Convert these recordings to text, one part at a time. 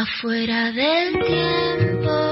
Afuera del tiempo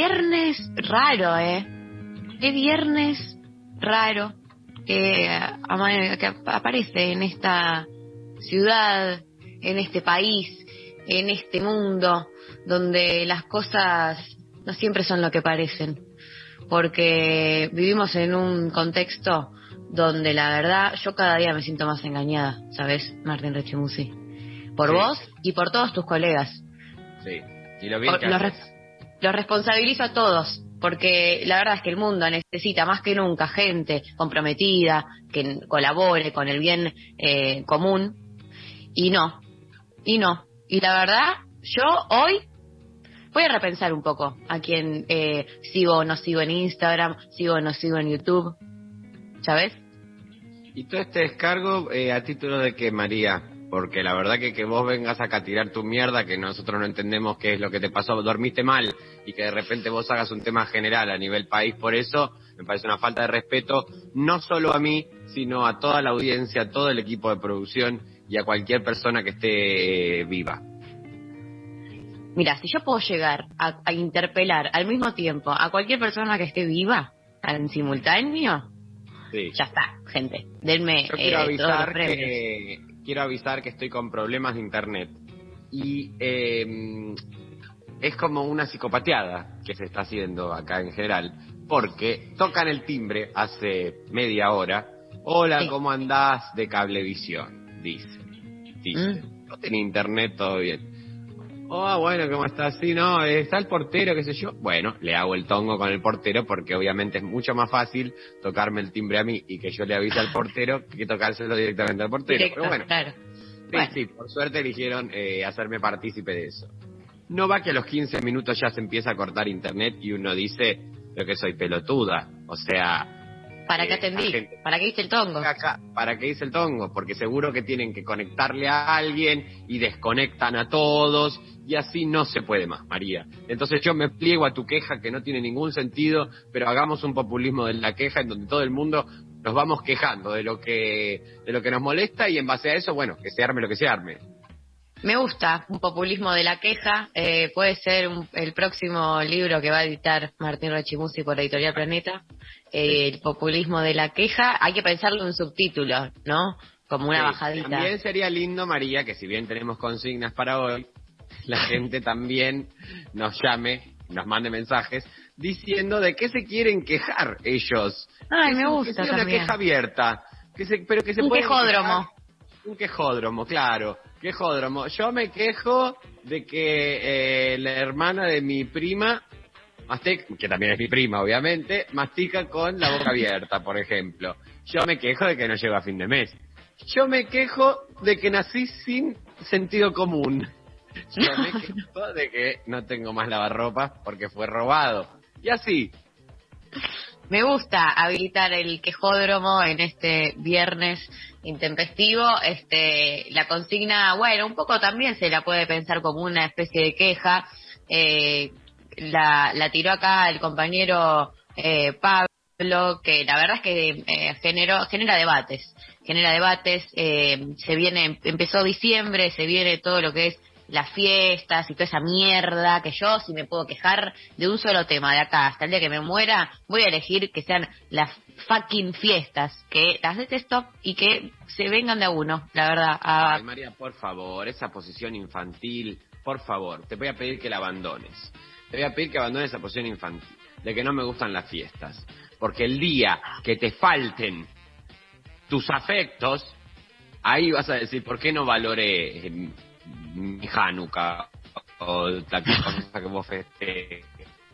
viernes raro, ¿eh? Qué viernes raro que, aparece en esta ciudad, en este país, en este mundo, donde las cosas no siempre son lo que parecen. Porque vivimos en un contexto donde la verdad yo cada día me siento más engañada, ¿sabes, Martín Rechimusi? Por Sí. vos y por todos tus colegas. Sí. Y lo bien que los, haces. Los responsabilizo a todos, porque la verdad es que el mundo necesita más que nunca gente comprometida, que colabore con el bien eh, común, y no, y no. Y la verdad, yo hoy voy a repensar un poco a quién eh, sigo o no sigo en Instagram, sigo o no sigo en YouTube, ¿sabes? Y todo este descargo eh, a título de que, María, porque la verdad que que vos vengas acá a tirar tu mierda, que nosotros no entendemos qué es lo que te pasó, dormiste mal, y que de repente vos hagas un tema general a nivel país por eso, me parece una falta de respeto, no solo a mí, sino a toda la audiencia, a todo el equipo de producción y a cualquier persona que esté eh, viva. Mira, si yo puedo llegar a, a interpelar al mismo tiempo a cualquier persona que esté viva, en simultáneo, Sí. ya está, gente. Denme Yo eh, quiero avisar que quiero avisar que estoy con problemas de internet y eh, es como una psicopateada que se está haciendo acá en general porque tocan el timbre hace media hora. Hola, Sí. ¿cómo andás? De cablevisión, dice. Dice. Mm. No tenía internet, todo bien. Oh, bueno, ¿cómo estás? Sí, no, está el portero, qué sé yo. Bueno, le hago el tongo con el portero porque obviamente es mucho más fácil tocarme el timbre a mí y que yo le avise al portero que tocárselo directamente al portero. Directo, Pero bueno, claro. sí, Bueno. sí, por suerte eligieron eh, hacerme partícipe de eso. No va que a los 15 minutos ya se empieza a cortar internet y uno dice, pero que soy pelotuda. O sea, ¿Para qué eh, atendí? ¿Para qué hice el tongo? acá, ¿para qué hice el tongo? Porque seguro que tienen que conectarle a alguien y desconectan a todos y así no se puede más, María. Entonces yo me pliego a tu queja que no tiene ningún sentido, pero hagamos un populismo de la queja en donde todo el mundo nos vamos quejando de lo que de lo que nos molesta y en base a eso, bueno, que se arme lo que se arme. Me gusta un populismo de la queja. eh, puede ser un- el próximo libro que va a editar Martín Rechimusi por Editorial Planeta. eh, el populismo de la queja. Hay que pensarlo en un subtítulo, ¿no? Como una Sí, bajadita. También sería lindo, María, que si bien tenemos consignas para hoy, la gente también nos llame, nos mande mensajes diciendo de qué se quieren quejar ellos. Ay, me gusta sea una también. queja abierta. Que se, pero que se Un quejódromo. quejar- Un quejódromo, claro. Quejódromo. Yo me quejo de que eh, la hermana de mi prima, mastica, que también es mi prima, obviamente, mastica con la boca abierta, por ejemplo. Yo me quejo de que no llego a fin de mes. Yo me quejo de que nací sin sentido común. Yo me quejo de que no tengo más lavarropa porque fue robado. Y así. Me gusta habilitar el quejódromo en este viernes intempestivo. Este, la consigna, bueno, un poco también se la puede pensar como una especie de queja. Eh, la, la tiró acá el compañero eh, Pablo, que la verdad es que eh, generó, genera debates. Genera debates. eh, se viene, empezó diciembre, se viene todo lo que es las fiestas y toda esa mierda que yo si me puedo quejar de un solo tema de acá hasta el día que me muera voy a elegir que sean las fucking fiestas que las detesto y que se vengan de a uno la verdad Ay, María, por favor, esa posición infantil, por favor, te voy a pedir que la abandones. Te voy a pedir que abandones esa posición infantil, de que no me gustan las fiestas. Porque el día que te falten tus afectos, ahí vas a decir, ¿por qué no valoré eh, mi Hanukkah o la cosa que vos festejes?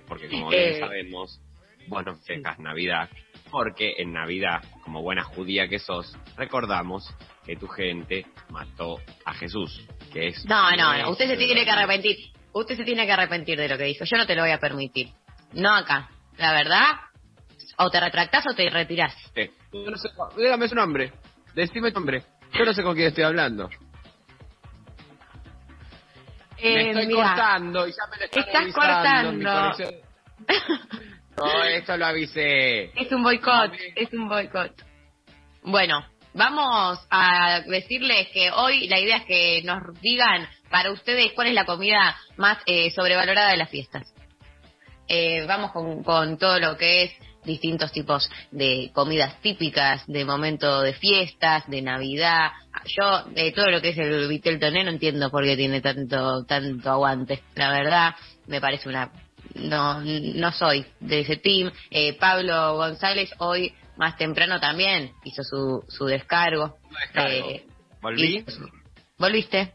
Porque como bien Eh. sabemos, vos no festejas Navidad, porque en Navidad, como buena judía que sos, recordamos que tu gente mató a Jesús, que es... No, no, Usted se tiene que arrepentir. Usted se tiene que arrepentir de lo que dijo. Yo no te lo voy a permitir. No acá. La verdad, o te retractás o te retirás. Eh, Yo no sé, dígame su nombre, decime tu nombre. Yo no sé con quién estoy hablando. Me Eh, estoy mira, cortando y ya me lo están Estás cortando. No, esto lo avisé. Es un boicot, es un boicot. Bueno, vamos a decirles que hoy la idea es que nos digan para ustedes cuál es la comida más eh, sobrevalorada de las fiestas. Eh, vamos con, con todo lo que es distintos tipos de comidas típicas, de momento de fiestas, de Navidad. Yo, eh, todo lo que es el vitel toné no entiendo por qué tiene tanto, tanto aguante. La verdad, me parece una no, no soy de ese team. Eh, Pablo González hoy más temprano también hizo su, su descargo. Descargo. Eh, ¿Volví? hizo ¿Volviste?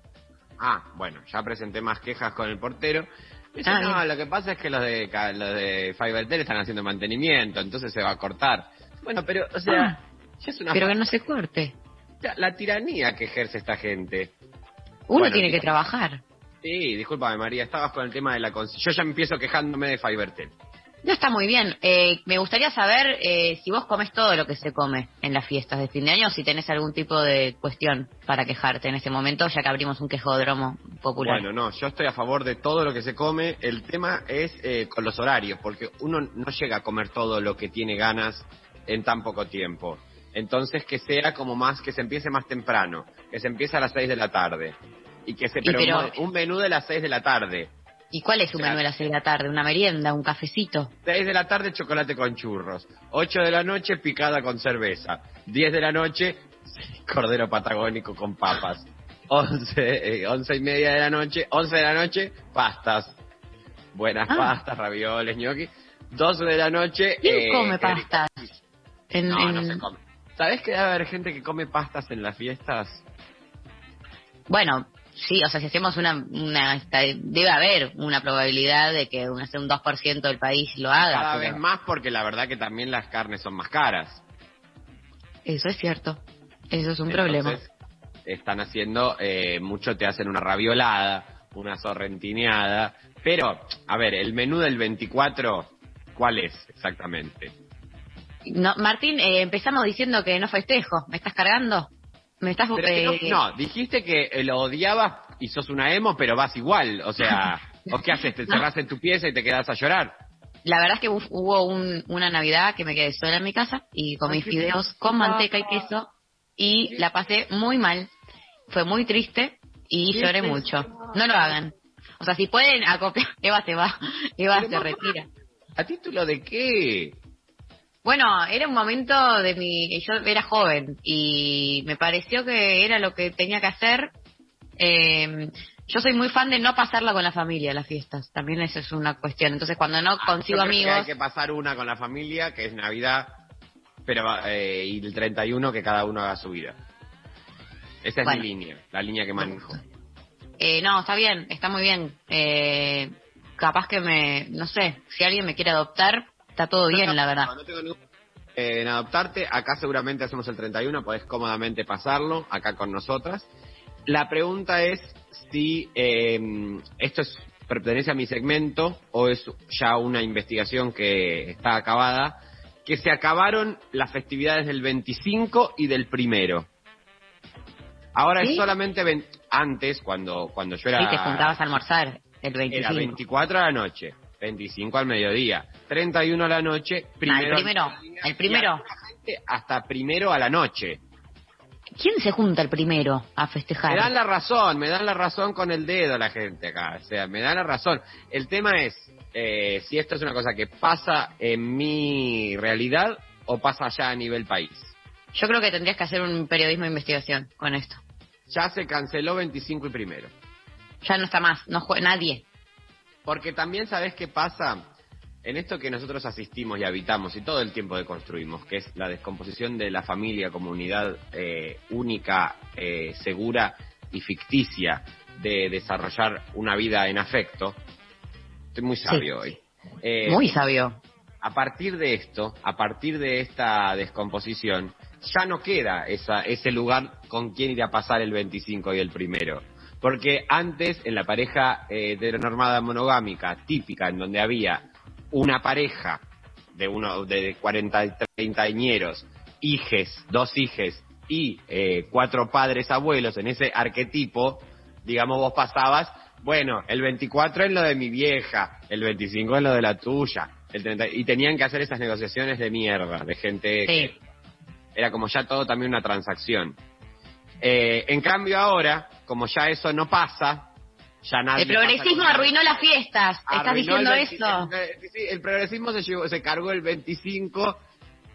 Ah, bueno, ya presenté más quejas con el portero. Dice, Ah, no, bien. lo que pasa es que los de, los de Fivertel están haciendo mantenimiento, entonces se va a cortar. Bueno, pero, o sea, Ah, ya es una pero que no se corte. la, la tiranía que ejerce esta gente. Uno Bueno, tiene que trabajar. Sí, discúlpame María, estabas con el tema de la... Yo ya empiezo quejándome de Fivertel. No está muy bien. Eh, me gustaría saber eh, si vos comes todo lo que se come en las fiestas de fin de año o si tenés algún tipo de cuestión para quejarte en este momento, ya que abrimos un quejódromo popular. Bueno, no, yo estoy a favor de todo lo que se come. El tema es eh, con los horarios, porque uno no llega a comer todo lo que tiene ganas en tan poco tiempo. Entonces que sea como más, que se empiece más temprano, que se empiece a las 6 de la tarde. Y que se, Y pero, un menú de las 6 de la tarde. ¿Y cuál es su menú a las seis de la tarde? ¿Una merienda? ¿Un cafecito? 6 de la tarde chocolate con churros. 8 de la noche picada con cerveza. 10 de la noche cordero patagónico con papas. 11, eh, 11 y media de la noche, 11 de la noche pastas. Buenas Ah. pastas, ravioles, gnocchi. 12 de la noche... ¿Quién eh, come pastas? En- No, no se come. ¿Sabés que debe haber gente que come pastas en las fiestas? Bueno, sí, o sea, si hacemos una, una debe haber una probabilidad de que un, no sé, un 2% del país lo haga. Cada pero vez más porque la verdad que también las carnes son más caras. Eso es cierto. Eso es un Entonces, problema. Están haciendo, eh, mucho te hacen una raviolada, una sorrentineada. Pero, a ver, el menú del 24, ¿cuál es exactamente? No, Martín, eh, empezamos diciendo que no festejo. ¿Me estás cargando? ¿Me estás Pero que eh, no, no, dijiste que eh, lo odiabas y sos una emo, pero vas igual. O sea, ¿o qué haces? ¿Te cerrás en tu pieza y te quedas a llorar? La verdad es que hu- hubo un- una Navidad que me quedé sola en mi casa y comí fideos con manteca y queso y la pasé muy mal. Fue muy triste y lloré mucho. No lo hagan. O sea, si pueden acopiar... Eva se va. Eva Pero se mamá. retira. ¿A título de qué? Bueno, era un momento de mi... Yo era joven y me pareció que era lo que tenía que hacer. Eh, yo soy muy fan de no pasarla con la familia, las fiestas. También eso es una cuestión. Entonces, cuando no Ah, consigo yo creo que amigos... hay que pasar una con la familia, que es Navidad, pero eh, y el 31 que cada uno haga su vida. Esa es Bueno. mi línea, la línea que manejo. Eh, no, está bien, está muy bien. Eh, capaz que me, no sé, si alguien me quiere adoptar, está todo bien, la verdad. No, no tengo ningún- eh, en adoptarte, acá seguramente hacemos el 31, podés cómodamente pasarlo acá con nosotras. La pregunta es si eh, esto es, pertenece a mi segmento o es ya una investigación que está acabada, que se acabaron las festividades del 25 y del primero. Ahora ¿Sí? es solamente antes, cuando, cuando yo era... Sí, te juntabas a almorzar el 25. Era 24 a la noche, 25 al mediodía, 31 a la noche, primero, el primero, mediodía, el primero. hasta primero a la noche. ¿Quién se junta el primero a festejar? Me dan la razón, me dan la razón con el dedo la gente acá, o sea, me dan la razón. El tema es eh, si esto es una cosa que pasa en mi realidad o pasa allá a nivel país. Yo creo que tendrías que hacer un periodismo de investigación con esto. Ya se canceló 25 y primero. Ya no está más, no jue- nadie. Porque también sabes qué pasa. en esto que nosotros asistimos y habitamos y todo el tiempo deconstruimos, que es la descomposición de la familia como unidad eh, única, eh, segura y ficticia de desarrollar una vida en afecto, estoy muy sabio hoy. Eh, Muy sabio. a partir de esto, a partir de esta descomposición, ya no queda esa, ese lugar con quién ir a pasar el 25 y el primero. Porque antes, en la pareja eh, heteronormada monogámica típica, en donde había una pareja de uno de 40 y 30 añeros, hijes, dos hijes y eh, cuatro padres abuelos en ese arquetipo, digamos, vos pasabas, bueno, el 24 es lo de mi vieja, el 25 es lo de la tuya, el 30, y tenían que hacer esas negociaciones de mierda, de gente Sí. que era como ya todo también una transacción. Eh, en cambio ahora, como ya eso no pasa, ya nadie... El progresismo arruinó las fiestas. ¿Estás diciendo el 20 eso? el- sí, el progresismo se, llevó- se cargó el 25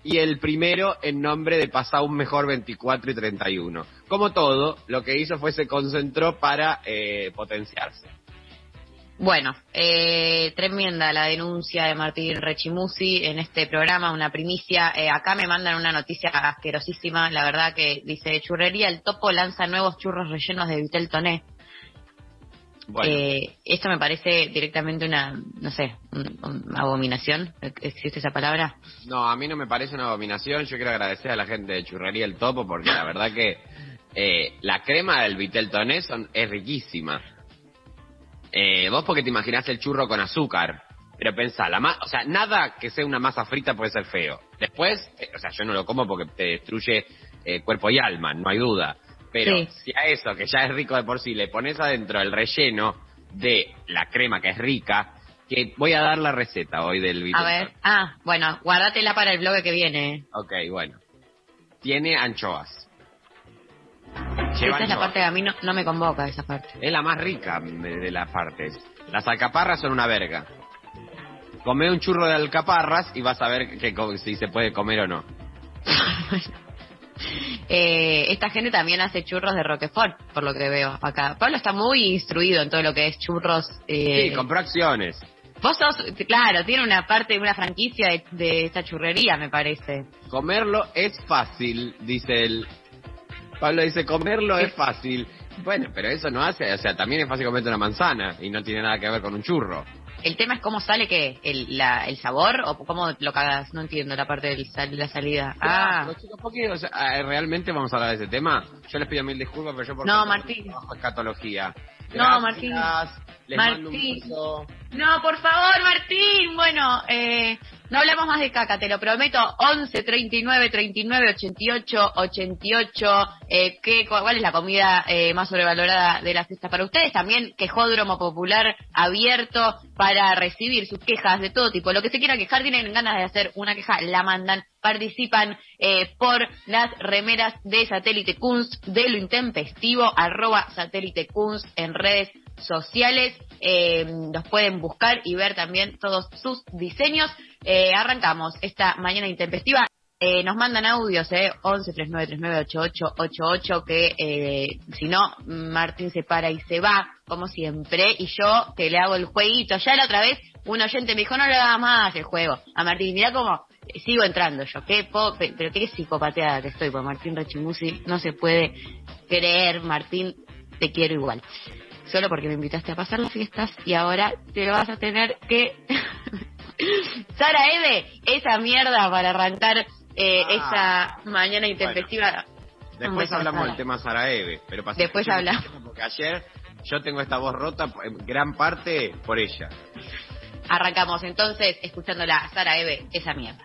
y el primero en nombre de pasar un mejor 24 y 31. Como todo, lo que hizo fue se concentró para eh, potenciarse. Bueno, eh, tremenda la denuncia de Martín Rechimusi en este programa, una primicia. Eh, acá me mandan una noticia asquerosísima, la verdad que dice, churrería, el topo lanza nuevos churros rellenos de Vitel Toné. Bueno, Eh, esto me parece directamente una, no sé, un- una abominación. ¿Existe esa palabra? no, a mí no me parece una abominación. Yo quiero agradecer a la gente de Churrería El Topo porque la verdad que eh, la crema del Vitel Toné son- es riquísima. Eh, vos porque te imaginás el churro con azúcar. Pero pensá, la ma- o sea, nada que sea una masa frita puede ser feo. Después, eh, o sea, yo no lo como porque te destruye eh, cuerpo y alma, no hay duda. Pero Sí. si a eso, que ya es rico de por sí, le pones adentro el relleno de la crema que es rica, que voy a dar la receta hoy del A Vitel ver, ah, bueno, guárdatela para el blog que viene. Ok, bueno. Tiene anchoas. Esa Lleva es la parte que a mí no, no me convoca, esa parte. Es la más rica de de las partes. Las alcaparras son una verga. Come un churro de alcaparras y vas a ver que, si se puede comer o no. Eh, esta gente también hace churros de Roquefort, por lo que veo acá. Pablo está muy instruido en todo lo que es churros. eh, Sí, compró acciones. Vos sos, claro, tiene una parte, una franquicia de, de esta churrería, me parece. Comerlo es fácil, dice él. Pablo dice, comerlo es fácil. Bueno, pero eso no hace, o sea, también es fácil comerte una manzana y no tiene nada que ver con un churro. El tema es cómo sale que el, la, el sabor o cómo lo cagas. No entiendo la parte de la salida. Ah, chicos, ¿por qué? O sea, ah, ¿realmente vamos a hablar de ese tema? Yo les pido mil disculpas, pero yo por No, Martín. catología. No, Martín. Les mando un Martín. beso. No, por favor, Martín. Bueno, eh, no hablamos más de caca, te lo prometo. 11 39 39 88 88. Eh, ¿qué, ¿Cuál es la comida eh, más sobrevalorada de las fiestas para ustedes? También quejódromo popular abierto para recibir sus quejas de todo tipo. Lo que se quiera quejar, tienen ganas de hacer una queja, la mandan. Participan eh, por las remeras de Satélite Kunst de lo intempestivo, arroba Satélite Kunst en redes sociales. Eh, los pueden buscar y ver también todos sus diseños. Eh, arrancamos esta mañana intempestiva. Eh, nos mandan audios, eh, 11 39 39 88 88, que eh, si no, Martín se para y se va, como siempre, y yo que le hago el jueguito. Ya la otra vez, un oyente me dijo, no le hagas más el juego. A Martín, mira cómo eh, sigo entrando yo, qué pero qué psicopateada que estoy, por Martín Rechimusi, no se puede creer, Martín, te quiero igual. Solo porque me invitaste a pasar las fiestas y ahora te lo vas a tener que... Sara Eve, esa mierda para arrancar eh, Ah, esa mañana intempestiva. Después hablamos Sara. del tema Saraeve, pero pasé- Después hablamos. Porque ayer yo tengo esta voz rota, en gran parte por ella. Arrancamos entonces escuchándola Sara Eve, esa mierda.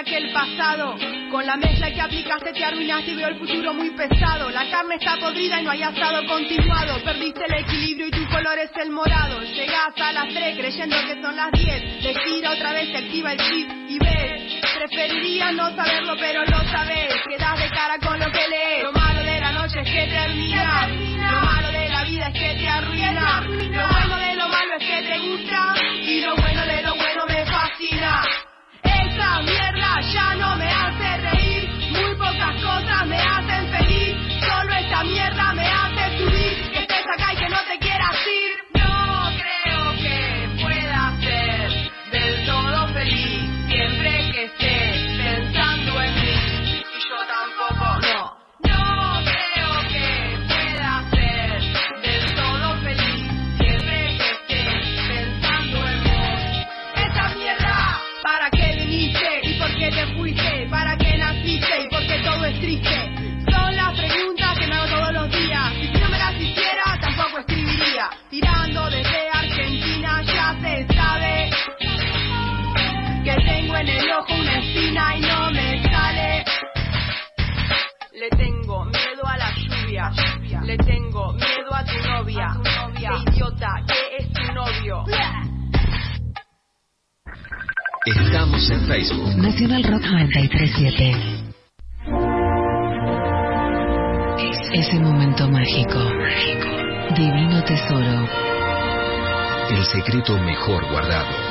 Menos mañana que el pasado. Con la mezcla que aplicaste te arruinaste y veo el futuro muy pesado. La carne está podrida y no hay asado continuado. Perdiste el equilibrio y tu color es el morado. Llegás a las 3 creyendo que son las 10. Te gira otra vez, te activa el chip y ves. Preferiría no saberlo, pero lo sabes. Quedas de cara con lo que lees. Lo malo de la noche es que termina. Lo malo de la vida es que te arruina. Lo bueno de lo malo es que te gusta. Y lo bueno de lo bueno me fascina. Mierda ya no me hace reír. Muy pocas cosas me hacen feliz. Solo esta mierda me hace Le tengo miedo a tu novia. Qué idiota, que es tu novio. Estamos en Facebook. Nacional Rock 937. Ese momento mágico. Divino tesoro. El secreto mejor guardado.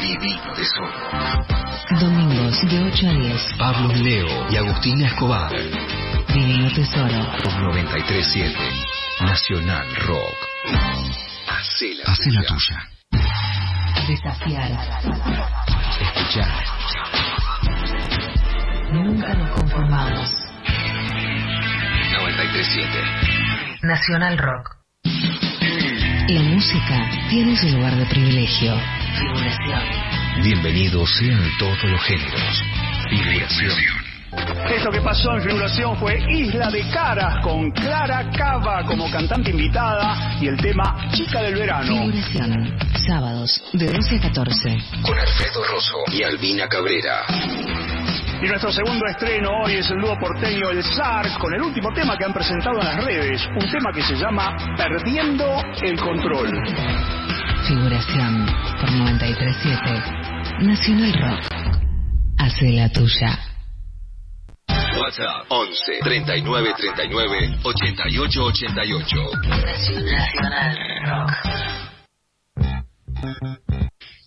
Divino tesoro. Domingos de 8 a 10. Pablo Leo y Agustina Escobar. Divino tesoro. Por 937. Nacional Rock. Hacé la, Hacé la tuya. Desafiar. Escuchar. Nunca nos conformamos. 937. Nacional Rock. La música tiene su lugar de privilegio. Figuración. Bienvenidos sean todos los géneros. Figuración. Esto que pasó en figuración fue Isla de Caras con Clara Cava como cantante invitada y el tema Chica del Verano. Figuración. Sábados de 12 a 14. Con Alfredo Rosso y Albina Cabrera. Y nuestro segundo estreno hoy es el dúo porteño El Zar con el último tema que han presentado en las redes, un tema que se llama Perdiendo el Control. Figuración por 937. Nacional Rock. Hace la tuya. WhatsApp 11 39 39 88 88. Nacional Rock.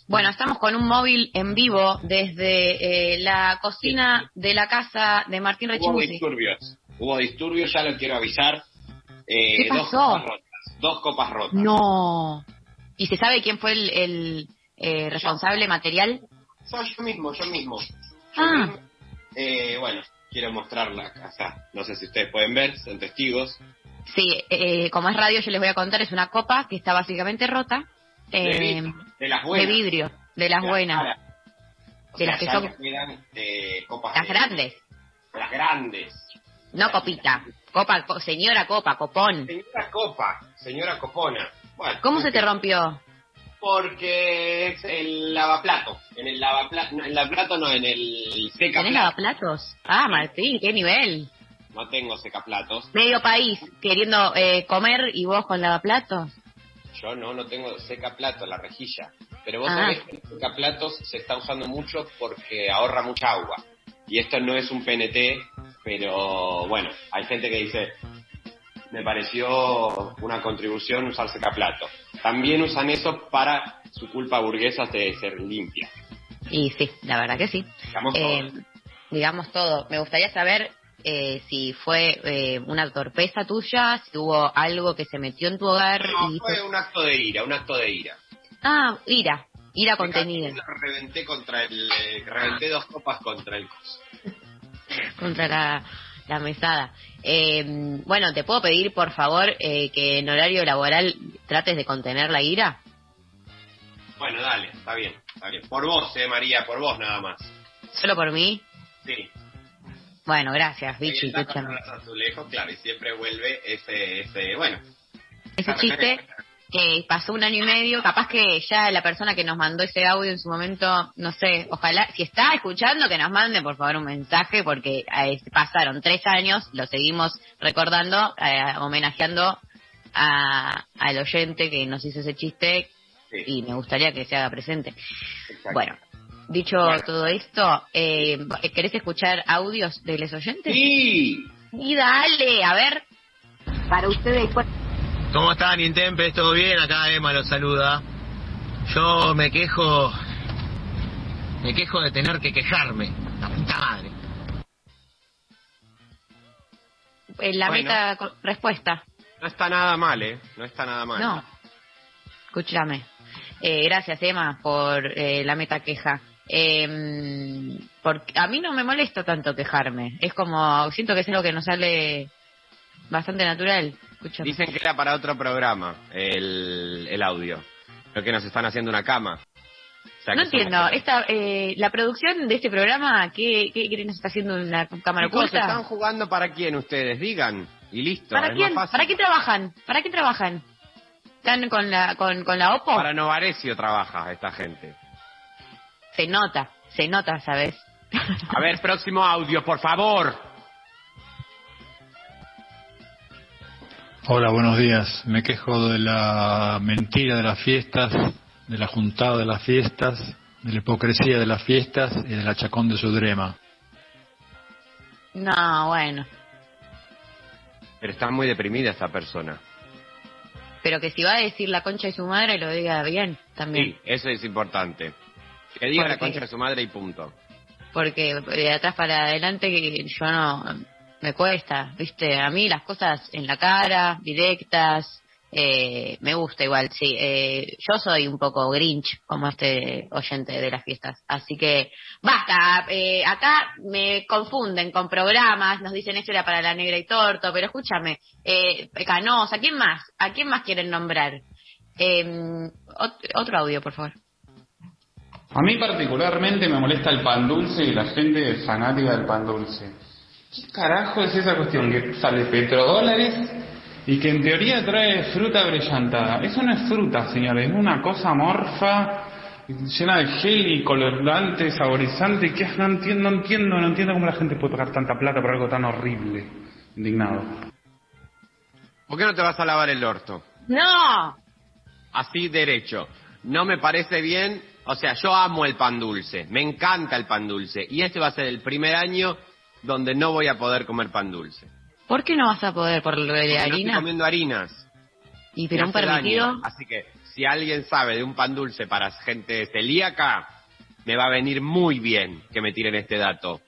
Bueno, estamos con un móvil en vivo desde eh, la cocina de la casa de Martín Hubo Rechimusi. disturbios. Hubo disturbios, ya lo quiero avisar. Eh, ¿Qué Dos pasó? copas rotas. Dos copas rotas. No. ¿Y se sabe quién fue el, el, eh, responsable material? Soy yo mismo, yo mismo. Yo Ah. mismo. Eh, bueno, quiero mostrarla acá. No sé si ustedes pueden ver, son testigos. Sí, eh, como es radio, yo les voy a contar, es una copa que está básicamente rota. De eh, vidrio, de las de buenas. vidrio, de las De buenas, De sea, las que son- no eh, copas las de- grandes, Las grandes. no copita, copa, co- señora copa, copón. Señora Copa, señora Copona. Bueno, ¿Cómo se te rompió? Porque es el lavaplato. En el lavaplato, no, en el lavaplato no, en el seca ¿Tenés lavaplatos? Ah, Martín, qué nivel. no tengo secaplatos. Medio país queriendo eh, comer y vos con lavaplatos. Yo no, no tengo secaplatos, la rejilla. Pero vos Ah. sabés que el secaplatos se está usando mucho porque ahorra mucha agua. Y esto no es un PNT, pero bueno, hay gente que dice, me pareció una contribución usar secaplato. También usan eso para su culpa burguesa de ser limpia. Y sí, la verdad que sí. Digamos Eh, todo. digamos todo. Me gustaría saber eh, si fue eh, una torpeza tuya, si hubo algo que se metió en tu hogar No, y fue un acto de ira, un acto de ira. Ah, ira, ira contenida Reventé contra el, eh, reventé dos copas contra el contra la, la mesada. Eh, bueno, ¿te puedo pedir, por favor, eh, que en horario laboral trates de contener la ira? Bueno, dale, está bien, está bien. Por vos, eh, María, por vos nada más. ¿Solo por mí? Sí. Bueno, gracias, Vichy, está los azulejos, claro, y siempre vuelve ese, ese, bueno. Ese chiste que pasó un año y medio, capaz que ya la persona que nos mandó ese audio en su momento, no sé, ojalá, si está escuchando, que nos mande por favor un mensaje, porque eh, pasaron tres años, lo seguimos recordando, eh, homenajeando a, al oyente que nos hizo ese chiste Sí, y me gustaría que se haga presente. exacto. Bueno, dicho Bueno. todo esto, eh, ¿querés escuchar audios de los oyentes? Sí. Y dale, a ver, para ustedes, ¿cuál- ¿Cómo están, Intempes? ¿Todo bien? Acá Emma los saluda. Yo me quejo. Me quejo de tener que quejarme. La puta madre. eh, la Bueno. meta respuesta. No está nada mal, ¿eh? No está nada mal. No. Escúchame. Eh, gracias, Emma, por eh, la meta queja. Eh, porque a mí no me molesta tanto quejarme. Es como, siento que es algo que nos sale bastante natural. Dicen que era para otro programa el, el audio. Creo que nos están haciendo una cama. O sea, no entiendo. Esta, eh, la producción de este programa, ¿qué, qué, qué nos está haciendo una cámara Chicos, oculta? ¿están jugando para quién ustedes? Digan. Y listo. ¿Para es quién? más fácil. ¿Para qué trabajan? ¿Para qué trabajan? ¿Están con la, con, con la OPO? Para Novarecio trabaja esta gente. Se nota, se nota, ¿sabes? A ver, próximo audio, por favor. Hola, buenos días. Me quejo de la mentira de las fiestas, de la juntada de las fiestas, de la hipocresía de las fiestas y del achacón de Sudrema. No, bueno. Pero está muy deprimida esta persona. Pero que si va a decir la concha de su madre, lo diga bien también. Sí, eso es importante. Que diga ¿Por la concha de su madre y punto. Porque de atrás para adelante que yo no. Me cuesta, ¿viste? A mí las cosas en la cara, directas. Eh, me gusta igual, sí. Eh, yo soy un poco grinch, como este oyente de las fiestas. Así que, basta. Eh, acá me confunden con programas, nos dicen esto era para la negra y torto, pero escúchame, eh, Canosa, ¿a quién más? ¿A quién más quieren nombrar? Ot- otro audio, por favor. A mí particularmente me molesta el pan dulce y la gente fanática del pan dulce. ¿Qué carajo es esa cuestión que sale petrodólares y que en teoría trae fruta brillantada? Eso no es fruta, señores, es una cosa amorfa, llena de gel y colorante, saborizante, que no entiendo, no entiendo, no entiendo cómo la gente puede pagar tanta plata por algo tan horrible. Indignado. ¿Por qué no te vas a lavar el orto? ¡No! Así derecho. No me parece bien. O sea, yo amo el pan dulce. Me encanta el pan dulce. Y este va a ser el primer año donde no voy a poder comer pan dulce. ¿Por qué no vas a poder por lo de Porque No estoy harina? comiendo harinas. ¿Y pero un permitido? daño. Así que si alguien sabe de un pan dulce para gente celíaca, me va a venir muy bien que me tiren este dato.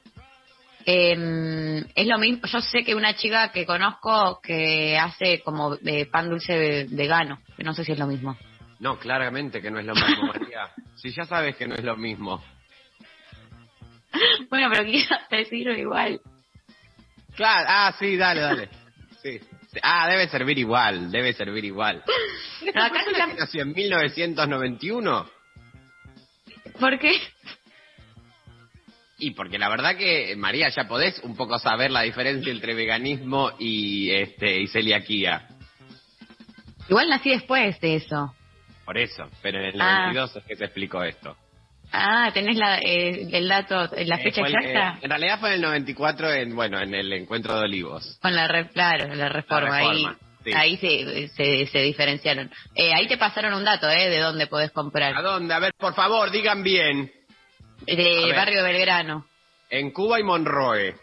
Eh, es lo mismo. Yo sé que una chica que conozco que hace como eh, pan dulce ve- vegano. No sé si es lo mismo. No, claramente que no es lo mismo, María. Si ya sabes que no es lo mismo. Bueno, pero quiero decirlo igual. Claro, ah, sí, dale, dale. Sí. Ah, debe servir igual, debe servir igual. Pero acá ¿Persona está- que nació en 1991? ¿Por qué? Y porque la verdad que, María, ya podés un poco saber la diferencia entre veganismo y, este, y celiaquía. Igual nací después de eso. Por eso, pero en el Ah. 92 es que se explicó esto. Ah, tenés la, eh, el dato, la Eh, fecha el- exacta. eh, en realidad fue en el 94, en, bueno, en el encuentro de Olivos. Con la, re- claro, la reforma. La reforma, ahí sí. ahí se, se, se diferenciaron. Eh, ahí te pasaron un dato, ¿eh? De dónde podés comprar. ¿A dónde? A ver, por favor, digan bien. De. Barrio Belgrano. En Cuba y Monroe.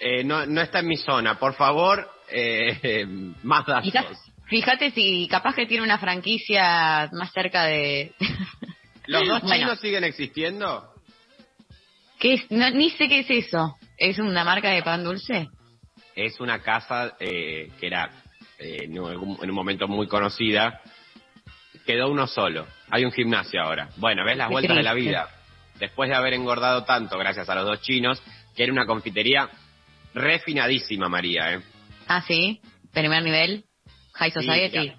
Eh, no, no está en mi zona. Por favor, eh, más datos. Quizás, fíjate si capaz que tiene una franquicia más cerca de... ¿Los dos Bueno. chinos siguen existiendo? ¿Qué es? No, ni sé qué es eso. ¿Es una marca de pan dulce? Es una casa eh, que era eh, en, un momento muy conocida. Quedó uno solo. Hay un gimnasio ahora. Bueno, ves las Qué vueltas de la vida. Después de haber engordado tanto, gracias a los dos chinos, que era una confitería refinadísima, María, ¿eh? Ah, sí. Primer nivel. High Society.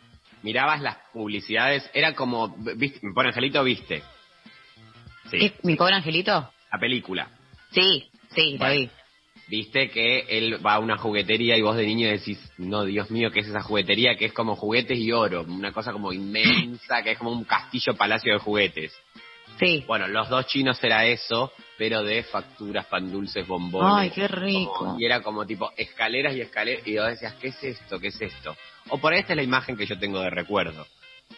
Mirabas las publicidades, era como, ¿viste? por Angelito, ¿viste? Sí, ¿Qué? ¿Mi pobre angelito? la película. Sí, sí, la Bueno. vi. Viste que él va a una juguetería y vos de niño decís, no, Dios mío, ¿qué es esa juguetería? Que es como juguetes y oro, una cosa como inmensa, que es como un castillo palacio de juguetes. Sí. Bueno, los dos chinos era eso, pero de facturas, pan dulces, bombones. Ay, qué rico. Como- y era como tipo escaleras y escaleras, y vos decías, ¿qué es esto? ¿Qué es esto? O por ahí esta es la imagen que yo tengo de recuerdo.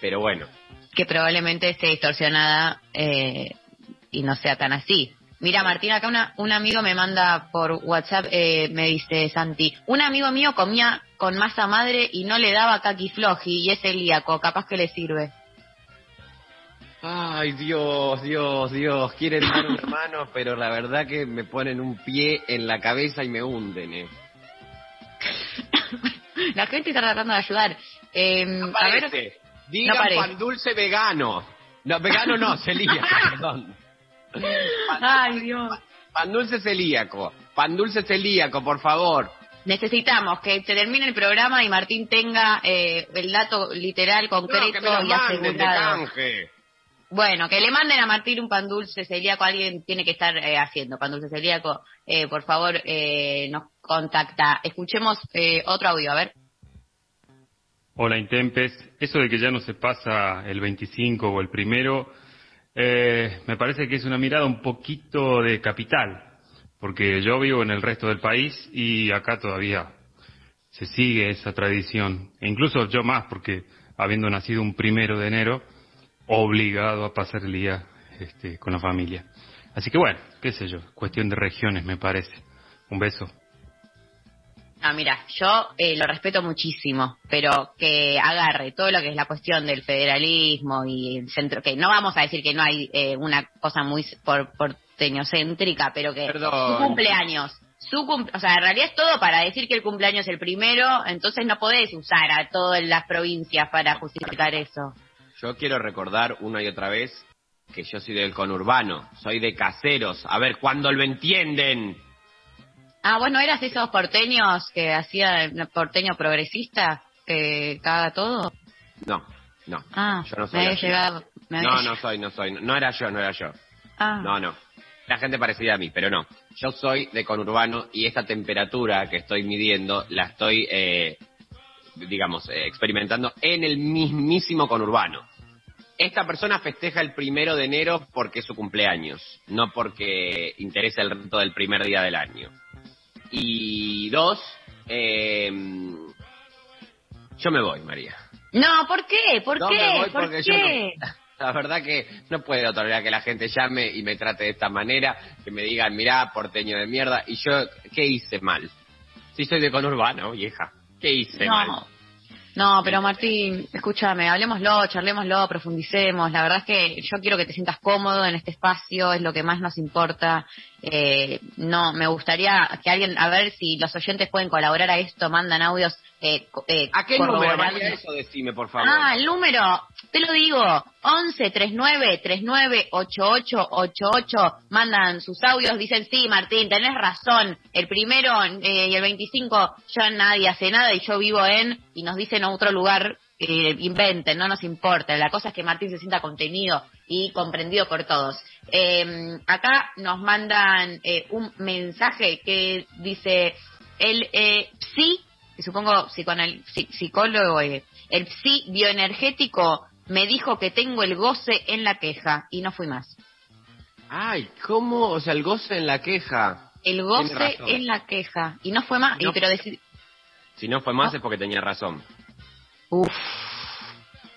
Pero bueno, Que probablemente esté distorsionada eh, y no sea tan así. Mira, Martín, acá una, un amigo me manda por WhatsApp, eh, me dice Santi, un amigo mío comía con masa madre y no le daba kaki floji y es celíaco, capaz que le sirve. Ay, Dios, Dios, Dios. Quieren dar una mano, pero la verdad que me ponen un pie en la cabeza y me hunden, ¿eh? La gente está tratando de ayudar. Eh, No a ver, parece. Digan no pan dulce vegano. No, vegano no, celíaco, perdón. Ay, Dios. Pan dulce celíaco. Pan dulce celíaco, por favor. Necesitamos que se termine el programa y Martín tenga eh, el dato literal, No, que concreto me lo y manden de asegurado. canje. Bueno, que le manden a Martín un pan dulce celíaco, alguien tiene que estar eh, haciendo pan dulce celíaco. Eh, por favor, eh, nos contacta. Escuchemos eh, otro audio, a ver. Hola Intempes, eso de que ya no se pasa el 25 o el primero, me parece que es una mirada un poquito de capital, porque yo vivo en el resto del país y acá todavía se sigue esa tradición, e incluso yo más, porque habiendo nacido un primero de enero, obligado a pasar el día este, con la familia. Así que bueno, qué sé yo, cuestión de regiones me parece. Un beso. Ah, mira, yo eh, lo respeto muchísimo, pero que agarre todo lo que es la cuestión del federalismo y el centro, que no vamos a decir que no hay eh, una cosa muy por, porteñocéntrica, pero que Perdón. su cumpleaños, su cum- o sea, en realidad es todo para decir que el cumpleaños es el primero, entonces no podés usar a todas las provincias para justificar eso. Yo quiero recordar una y otra vez que yo soy del conurbano, soy de caseros. A ver, ¿cuándo lo entienden? Ah, bueno, eras esos porteños que hacía el porteño progresista que caga todo. No, no. Ah, Yo no soy me había llegado. me había No, llegado. no soy, no soy. No era yo, no era yo. Ah. No, no. La gente parecida a mí, pero no. Yo soy de conurbano y esta temperatura que estoy midiendo la estoy, eh, digamos, eh, experimentando en el mismísimo conurbano. Esta persona festeja el primero de enero porque es su cumpleaños, no porque interesa el reto del primer día del año. Y dos, eh, yo me voy, María. No, ¿por qué? ¿Por No qué? me voy ¿Por porque yo qué? no- la verdad que no puedo tolerar que la gente llame y me trate de esta manera, que me digan, mirá, porteño de mierda, y yo, ¿qué hice mal? Si soy de conurbano, vieja, ¿qué hice mal? No, pero Martín, escúchame, hablemoslo, charlémoslo, profundicemos. La verdad es que yo quiero que te sientas cómodo en este espacio, es lo que más nos importa. Eh, no, me gustaría que alguien, a ver si los oyentes pueden colaborar a esto, mandan audios. Eh, eh, ¿A qué número. María? Eso decime, por favor. Ah, el número, te lo digo, 11 39 39 88 88. Mandan sus audios, dicen, sí, Martín, tenés razón. El primero eh, y el 25 ya nadie hace nada y yo vivo en, y nos dicen otro lugar, eh, inventen, no nos importa. La cosa es que Martín se sienta contenido y comprendido por todos. Eh, acá nos mandan eh, un mensaje que dice el eh, psi, supongo psicoanal, psicólogo, eh, el psi bioenergético me dijo que tengo el goce en la queja y no fui más. Ay, ¿cómo? O sea, el goce en la queja. El goce en la queja y no fue más. Si no fue más es porque tenía razón. Uf.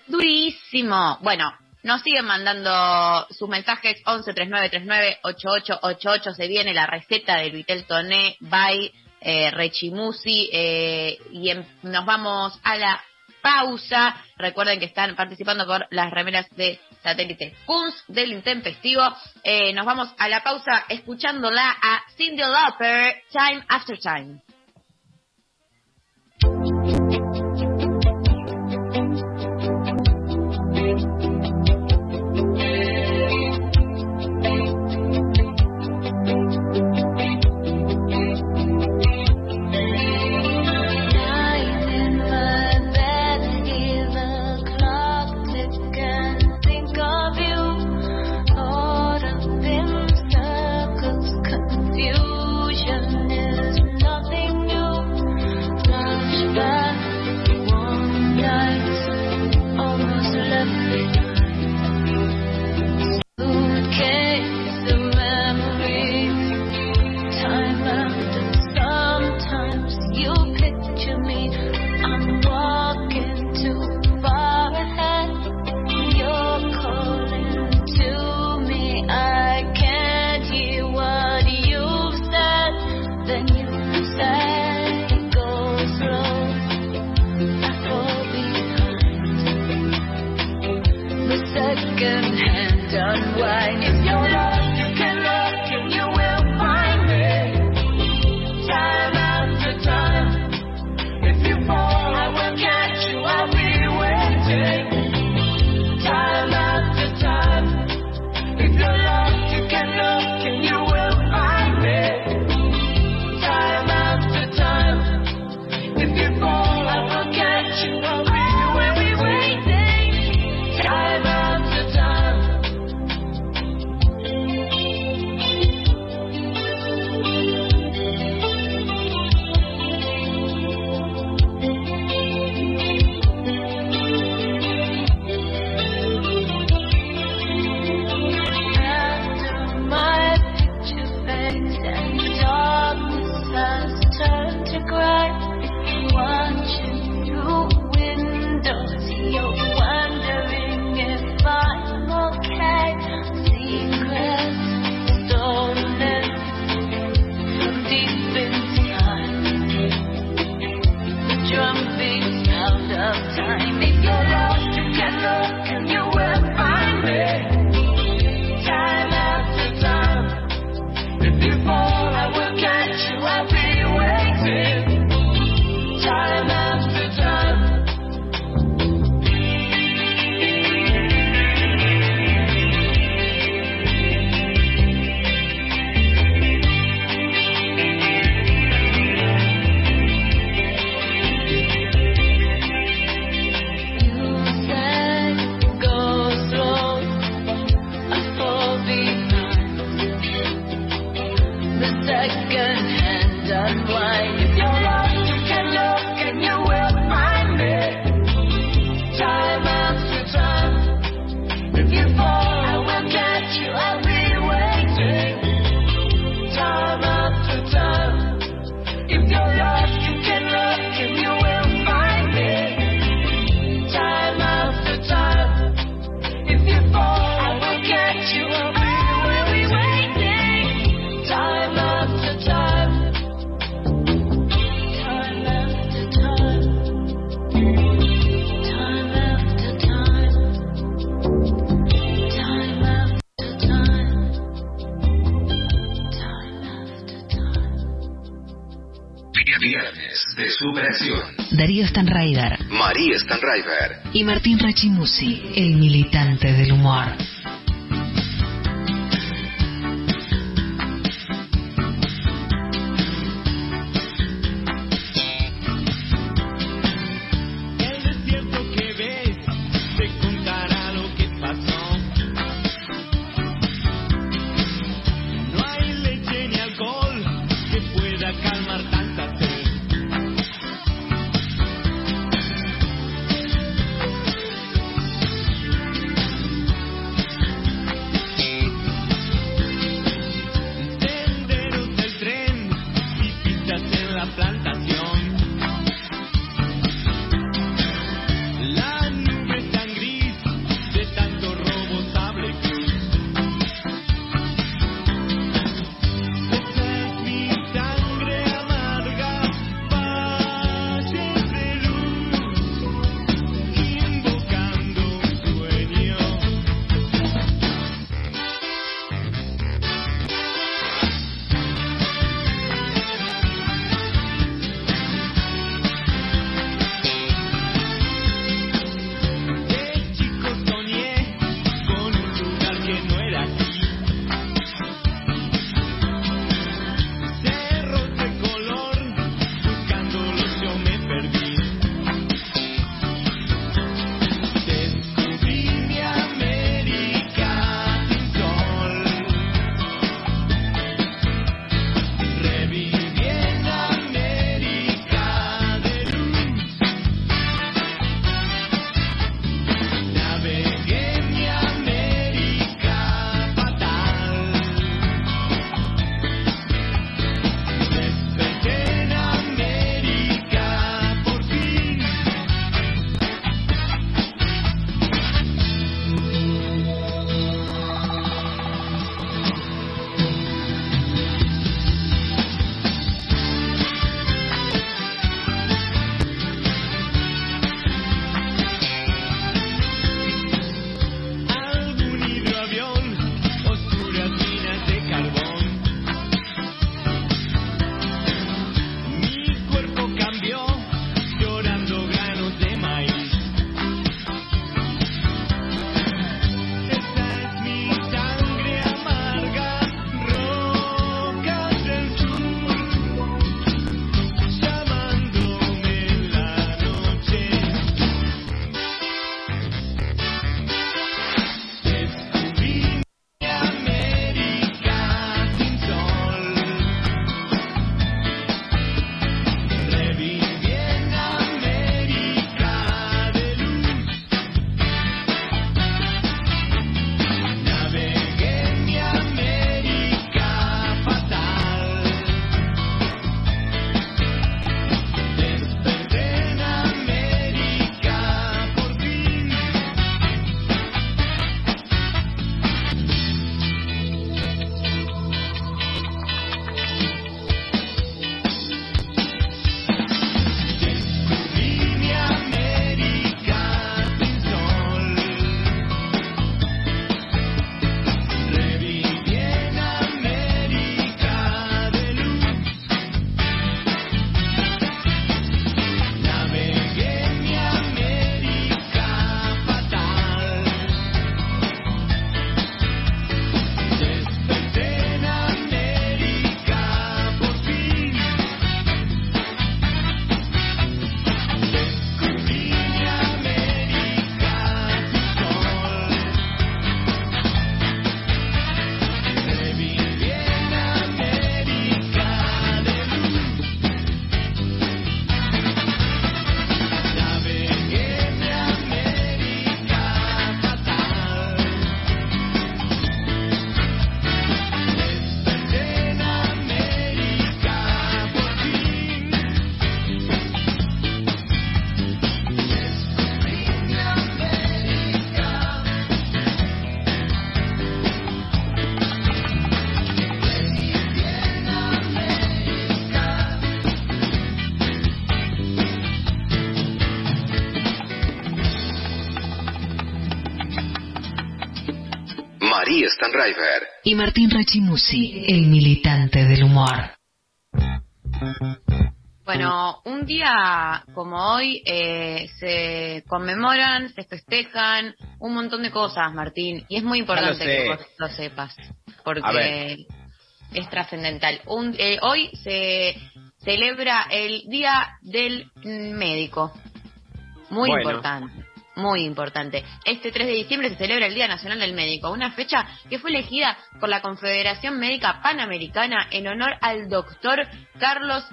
Durísimo. Bueno, nos siguen mandando sus mensajes 1139398888. Se viene la receta del Vitel Toné by eh, Rechimusi eh, y em, nos vamos a la pausa. Recuerden que están participando por las remeras de satélite Kunz del Intempestivo. Eh, nos vamos a la pausa escuchándola a Cindy Lauper, Time After Time. Martín Rechimusi, el militante del humor. Bueno, un día como hoy eh, se conmemoran, se festejan un montón de cosas, Martín, y es muy importante que vos lo sepas, porque es trascendental. Un- eh, hoy se celebra el Día del Médico, muy Bueno. importante. Muy importante. Este 3 de diciembre se celebra el Día Nacional del Médico, una fecha que fue elegida por la Confederación Médica Panamericana en honor al doctor Carlos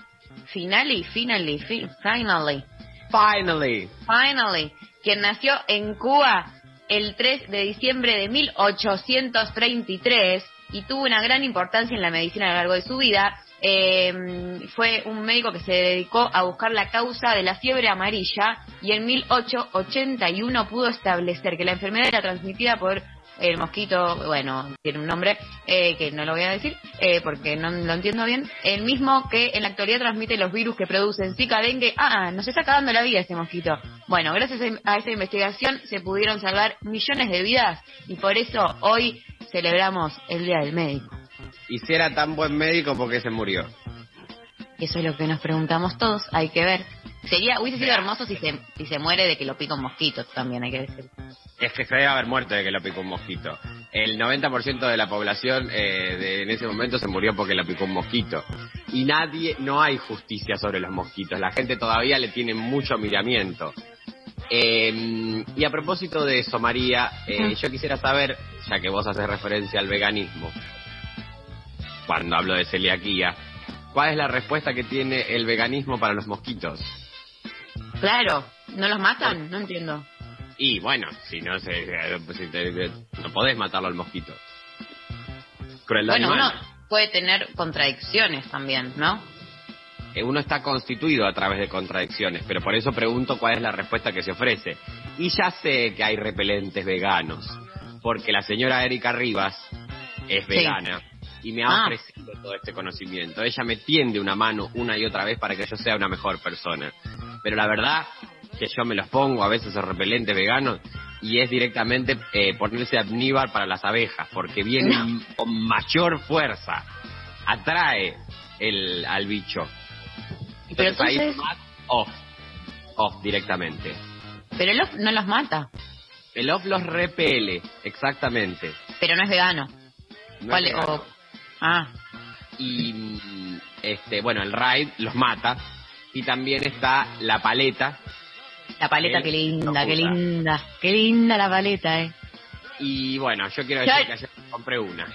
Finali, Finali, fi- Finally, Finally. Finally, quien nació en Cuba el 3 de diciembre de 1833 y tuvo una gran importancia en la medicina a lo largo de su vida. Eh, fue un médico que se dedicó a buscar la causa de la fiebre amarilla y en 1881 pudo establecer que la enfermedad era transmitida por el mosquito, bueno, tiene un nombre eh, que no lo voy a decir eh, porque no lo entiendo bien, el mismo que en la actualidad transmite los virus que producen Zika, dengue. Ah, nos está acabando la vida este mosquito. Bueno, gracias a esta investigación se pudieron salvar millones de vidas y por eso hoy celebramos el Día del Médico. Y si era tan buen médico, ¿por qué se murió? Eso es lo que nos preguntamos todos, hay que ver. Sería, hubiese sido hermoso si se, si se muere de que lo pica un mosquito, también hay que decir. Es que se debe haber muerto de que lo picó un mosquito. El 90% de la población eh, de- en ese momento se murió porque lo picó un mosquito. Y nadie, no hay justicia sobre los mosquitos. La gente todavía le tiene mucho miramiento. Eh, y a propósito de eso, María, eh, yo quisiera saber, ya que vos haces referencia al veganismo, cuando hablo de celiaquía, ¿cuál es la respuesta que tiene el veganismo para los mosquitos? Claro, ¿no los matan? No entiendo. Y bueno, si no se, si te- no podés matarlo al mosquito. Crueldad Bueno, animal. uno puede tener contradicciones también, ¿no? Eh, Uno está constituido a través de contradicciones, pero por eso pregunto cuál es la respuesta que se ofrece. Y ya sé que hay repelentes veganos, porque la señora Erika Rivas es Sí. Y me ha Ah. ofrecido todo este conocimiento. Ella me tiende una mano una y otra vez para que yo sea una mejor persona. Pero la verdad que yo me los pongo a veces esos repelentes veganos y es directamente eh, ponerse amníbar para las abejas, porque viene con mayor fuerza, atrae el, al bicho. Pero Entonces ahí off, off directamente. Pero él los- no los mata, El off los repele, exactamente. pero no es vegano. No ¿Cuál es es? vegano. O- Ah, Y este, bueno, el raid los mata. Y también está la paleta. la paleta, qué linda, qué linda, qué linda la paleta, eh. Y bueno, yo quiero decir que ayer compré una.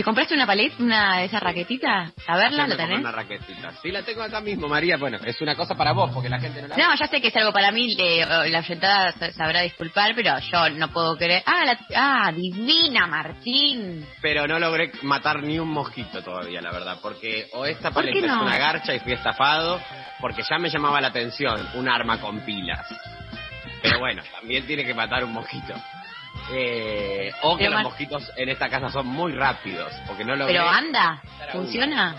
¿Te compraste una paleta, una de esas raquetitas? A verla, ¿la tenés? Una raquetita. Sí, la tengo acá mismo, María. Bueno, es una cosa para vos, porque la gente no la No, ya sé que es algo para mí, eh, la sa- sabrá disculpar, pero yo no puedo creer. Ah, la, ah, divina, Martín. Pero no logré matar ni un mosquito todavía, la verdad, porque o esta ¿Por qué paleta es una garcha y fui estafado, porque ya me llamaba la atención un arma con pilas. Pero bueno, también tiene que matar un mosquito. Eh, o que Pero los mosquitos en esta casa son muy rápidos, porque no logré... Pero anda, funciona.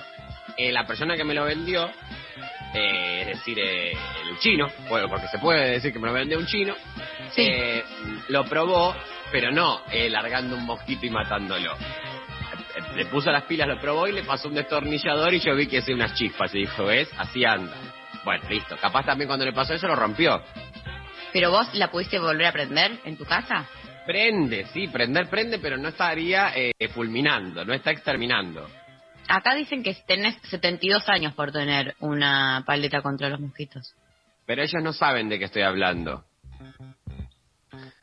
Eh, la persona que me lo vendió, eh, es decir, eh, el chino, bueno, porque se puede decir que me lo vendió un chino, Sí. eh, lo probó, pero no eh, largando un mosquito y matándolo. Eh, Le puso las pilas, lo probó y le pasó un destornillador y yo vi que hacía unas chispas y dijo, ¿ves? Así anda. Bueno, listo. Capaz también cuando le pasó eso lo rompió. Pero vos la pudiste volver a prender en tu casa. Prende, sí, prender prende, pero no estaría eh, fulminando, no está exterminando. Acá dicen que tenés 72 años por tener una paleta contra los mosquitos. Pero ellos no saben de qué estoy hablando.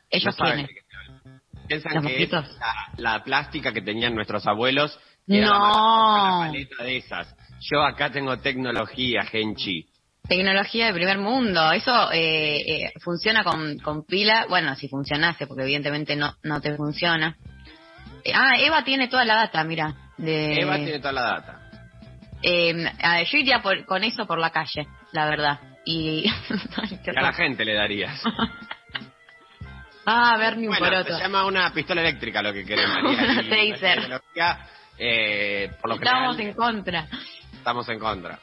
Ellos No saben quiénes? de qué estoy hablando. Piensan ¿Los que mosquitos? es la, la plástica que tenían nuestros abuelos. que era No. la paleta de esas. Yo acá tengo tecnología, Genchi. Tecnología de primer mundo. Eso eh, eh, funciona con, con pila. Bueno, si funcionase, porque evidentemente no, no te funciona. Eh, ah, Eva tiene toda la data, mira. De, Eva tiene toda la data. Eh, yo iría por- con eso por la calle, la verdad. Y. A la gente le darías. ah, Bernie un Bueno, poroto. se llama una pistola eléctrica lo que María. y Taser. eh, por lo Estamos general, en contra. estamos en contra.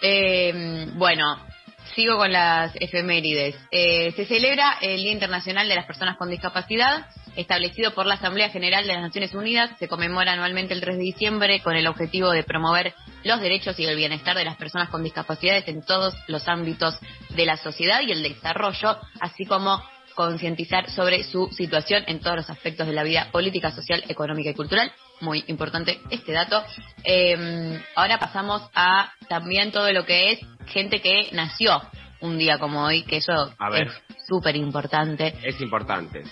Eh, bueno, sigo con las efemérides. Eh, se celebra el Día Internacional de las Personas con Discapacidad establecido por la Asamblea General de las Naciones Unidas. Se conmemora anualmente el 3 de diciembre con el objetivo de promover los derechos y el bienestar de las personas con discapacidades en todos los ámbitos de la sociedad y el desarrollo, así como concientizar sobre su situación en todos los aspectos de la vida política, social, económica y cultural. Muy importante este dato. Eh, ahora pasamos a también todo lo que es gente que nació un día como hoy, que eso A ver. es súper importante. Es importante.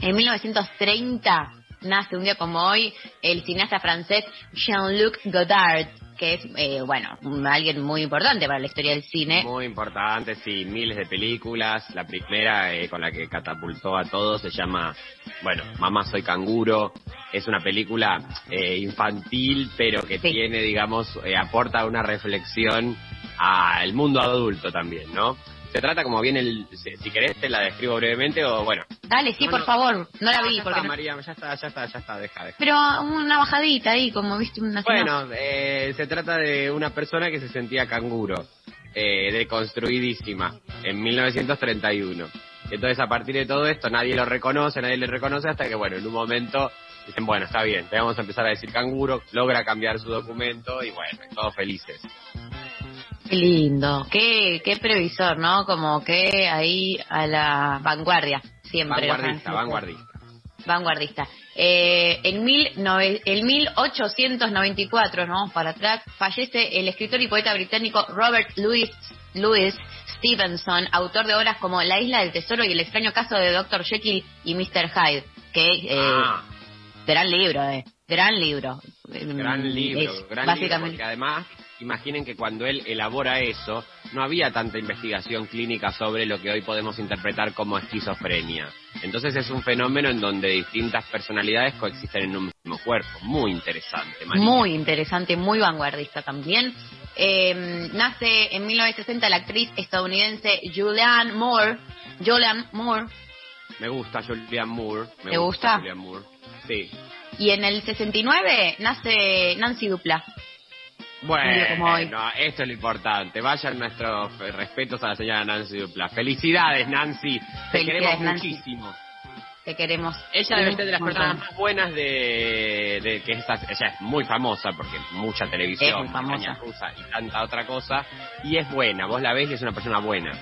En 1930 nace un día como hoy el cineasta francés Jean-Luc Godard, que es, eh, bueno, alguien muy importante para la historia del cine. Muy importante, sí, miles de películas. La primera eh, con la que catapultó a todos se llama, bueno, Mamá soy canguro. Es una película eh, infantil, pero que tiene, digamos, eh, aporta una reflexión al mundo adulto también, ¿no? Se trata como bien el, si, si querés te la describo brevemente o bueno. Dale, sí, No, por no. favor, no la vi ya porque está, no- María, ya está, ya está, ya está, deja, deja. Pero una bajadita ahí, como viste una Bueno, eh, se trata de una persona que se sentía canguro, eh, deconstruidísima, en 1931. Entonces, a partir de todo esto, nadie lo reconoce, nadie le reconoce, hasta que, bueno, en un momento dicen, bueno, está bien, te vamos a empezar a decir canguro, logra cambiar su documento y, bueno, todos felices. Qué lindo, qué, qué previsor, ¿no? Como que ahí a la vanguardia, siempre. Vanguardista, vanguardista. Vanguardista. Eh, en, mil nove- en 1894, ¿no? Para atrás, fallece el escritor y poeta británico Robert Louis, Louis Stevenson, autor de obras como La isla del tesoro y el extraño caso de Dr. Jekyll y Mr. Hyde, que eh, Ah. gran libro, eh, gran libro. Gran Mm, libro, es gran libro, básicamente porque además, imaginen que cuando él elabora eso, no había tanta investigación clínica sobre lo que hoy podemos interpretar como esquizofrenia. Entonces es un fenómeno en donde distintas personalidades coexisten en un mismo cuerpo. Muy interesante. Muy interesante, muy vanguardista también. Eh, nace en 1960 la actriz estadounidense Julianne Moore. Julianne Moore. Me gusta Julian Moore. Me ¿Te gusta? Julian Moore. Sí. Y en el 69 nace Nancy Dupla. Como hoy. Bueno, esto es lo importante. Vayan nuestros eh, respetos a la señora Nancy Dupla. Felicidades, Nancy. Te Felicidades, queremos Nancy. muchísimo. Te queremos. Ella debe ser de las personas más buenas de, de que esta, ella es muy famosa porque mucha televisión, Es muy famosa. montaña rusa y tanta otra cosa y es buena. Vos la ves y es una persona buena.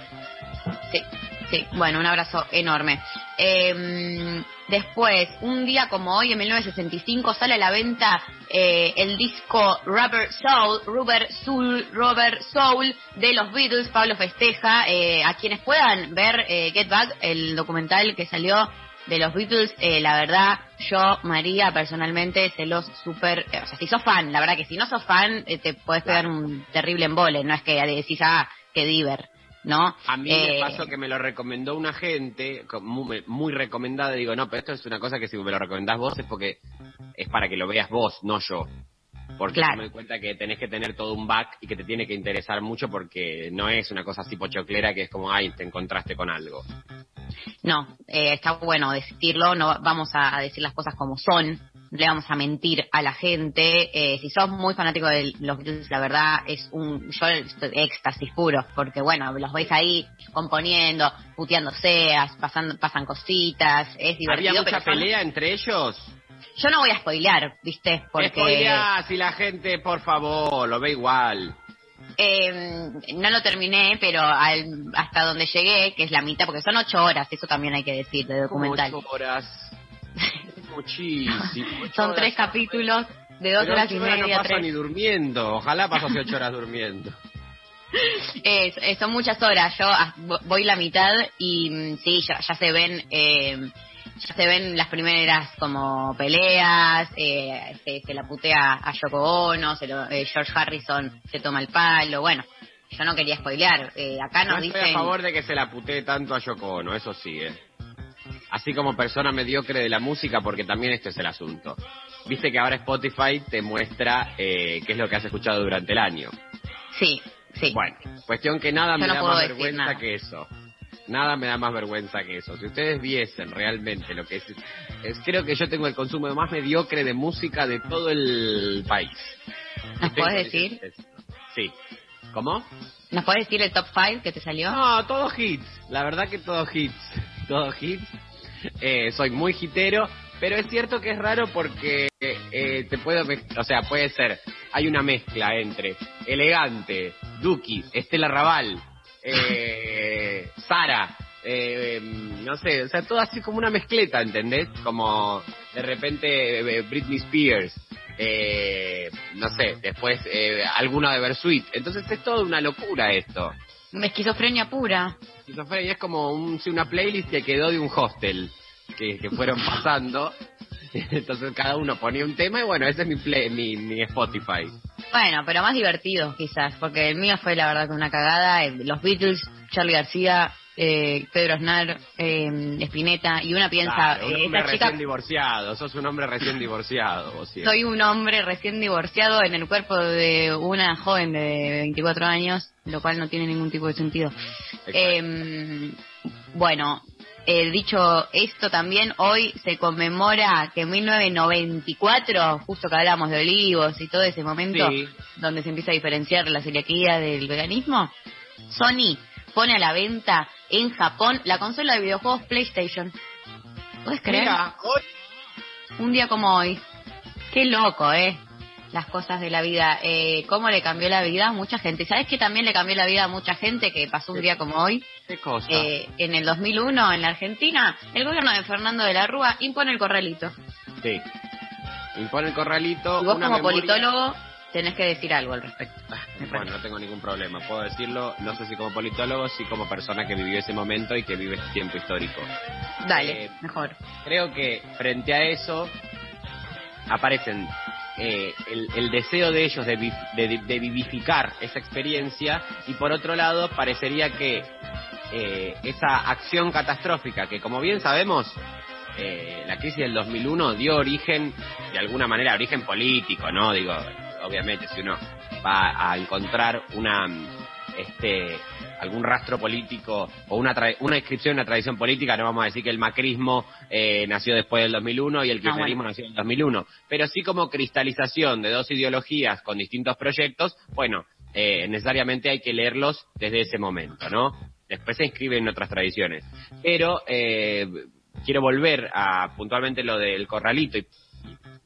Sí, sí. Bueno, un abrazo enorme. Eh, después, un día como hoy, en 1965, sale a la venta eh, el disco Rubber Soul, Rubber Soul, Rubber Soul de los Beatles. Pablo festeja. eh, a quienes puedan ver eh, Get Back, el documental que salió de los Beatles, eh, la verdad, yo, María, personalmente, se los super... eh, o sea, si sos fan, la verdad que si no sos fan, eh, te podés pegar un terrible embole. No es que decís, ah, qué diver. ¿No? A mí Eh, me pasó que me lo recomendó una gente, muy, muy recomendada, y digo, no, pero esto es una cosa que si me lo recomendás vos es porque es para que lo veas vos, no yo. Porque Claro. me doy cuenta que tenés que tener todo un back y que te tiene que interesar mucho porque no es una cosa así pochoclera que es como, ay, te encontraste con algo. No, eh, está bueno decirlo, no vamos a decir las cosas como son, le vamos a mentir a la gente. Eh, si sos muy fanático de los Beatles, la verdad es un yo estoy éxtasis puro, porque bueno, los veis ahí componiendo, puteándose, as- pasando, pasan cositas, es divertido. ¿Había mucha son- pelea entre ellos? Yo no voy a spoilear, ¿viste? Porque Spoileá, si la gente, por favor, lo ve igual. eh, no lo terminé, pero al- hasta donde llegué, que es la mitad, porque son ocho horas, eso también hay que decir, de documental. Ocho horas. Muchísimo. Son tres capítulos de dos Pero horas y media, no pasa ni durmiendo. Ojalá pasase ocho horas durmiendo. Eh, son muchas horas. Yo ah, vo- voy la mitad y mm, sí, ya, ya se ven. eh, ya se ven las primeras como peleas, eh, se, se la putea a Yoko Ono, se lo- eh, George Harrison se toma el palo, bueno, yo no quería spoilear, eh, acá No nos estoy dicen... a favor de que se la putee tanto a Yoko Ono, eso sí, ¿eh? Así como persona mediocre de la música, porque también este es el asunto. Viste que ahora Spotify te muestra eh, qué es lo que has escuchado durante el año. Sí, sí. Bueno, cuestión que nada Yo me no da más vergüenza nada. que eso. Nada me da más vergüenza que eso. Si ustedes viesen realmente lo que es, es- creo que yo tengo el consumo más mediocre de música de todo el país. ¿Nos ese- decir? Sí. ¿Cómo? ¿Nos podés decir el top 5 que te salió? No, todos hits. La verdad que todos hits. Todos hits. Eh, soy muy hitero, pero es cierto que es raro porque eh, te puedo, o sea, puede ser, hay una mezcla entre elegante, Duki, Estela Raval, eh, Sara, eh, no sé, o sea, todo así como una mezcleta, ¿entendés? Como de repente eh, Britney Spears, eh, no sé, después eh, alguna de Bersuit. Entonces es toda una locura esto. Esquizofrenia pura. Esquizofrenia es como un, una playlist que quedó de un hostel que, que fueron pasando. Entonces cada uno ponía un tema y bueno, ese es mi, play, mi, mi Spotify. Bueno, pero más divertido quizás, porque el mío fue la verdad que una cagada. eh, Los Beatles, Charlie García, eh, Pedro Aznar, eh, Spinetta, y una piensa, Claro, un eh, hombre esta recién divorciado, sos un hombre recién divorciado. vos soy un hombre recién divorciado en el cuerpo de una joven de 24 años, lo cual no tiene ningún tipo de sentido. Eh, bueno, eh, dicho esto también, hoy se conmemora que en 1994, justo que hablamos de olivos y todo ese momento, Sí. donde se empieza a diferenciar la celiaquía del veganismo, Sony pone a la venta en Japón la consola de videojuegos PlayStation. ¿Puedes creer? Mira, hoy Un día como hoy. Qué loco, ¿eh? Las cosas de la vida. Eh, ¿Cómo le cambió la vida a mucha gente? ¿Sabes que también le cambió la vida a mucha gente que pasó un día como hoy? ¿Qué cosa? Eh, en el 2001, en la Argentina, el gobierno de Fernando de la Rúa impone el corralito. Sí. Impone el corralito. Y vos una como memoria- politólogo tenés que decir algo al respecto. Bueno, no tengo ningún problema. Puedo decirlo, no sé si como politólogo, sí como persona que vivió ese momento y que vive este tiempo histórico. Dale, Eh, mejor. Creo que frente a eso aparecen eh, el, el deseo de ellos de, vi- de- de vivificar esa experiencia y por otro lado parecería que eh, esa acción catastrófica que como bien sabemos eh, la crisis del 2001 dio origen de alguna manera origen político no digo obviamente si uno va a encontrar una este algún rastro político o una tra- una inscripción en una tradición política no vamos a decir que el macrismo eh, nació después del 2001 y el Ah, kirchnerismo nació en el 2001 pero sí como cristalización de dos ideologías con distintos proyectos bueno eh, necesariamente hay que leerlos desde ese momento no después se inscriben en otras tradiciones. Pero eh, quiero volver a puntualmente lo del corralito y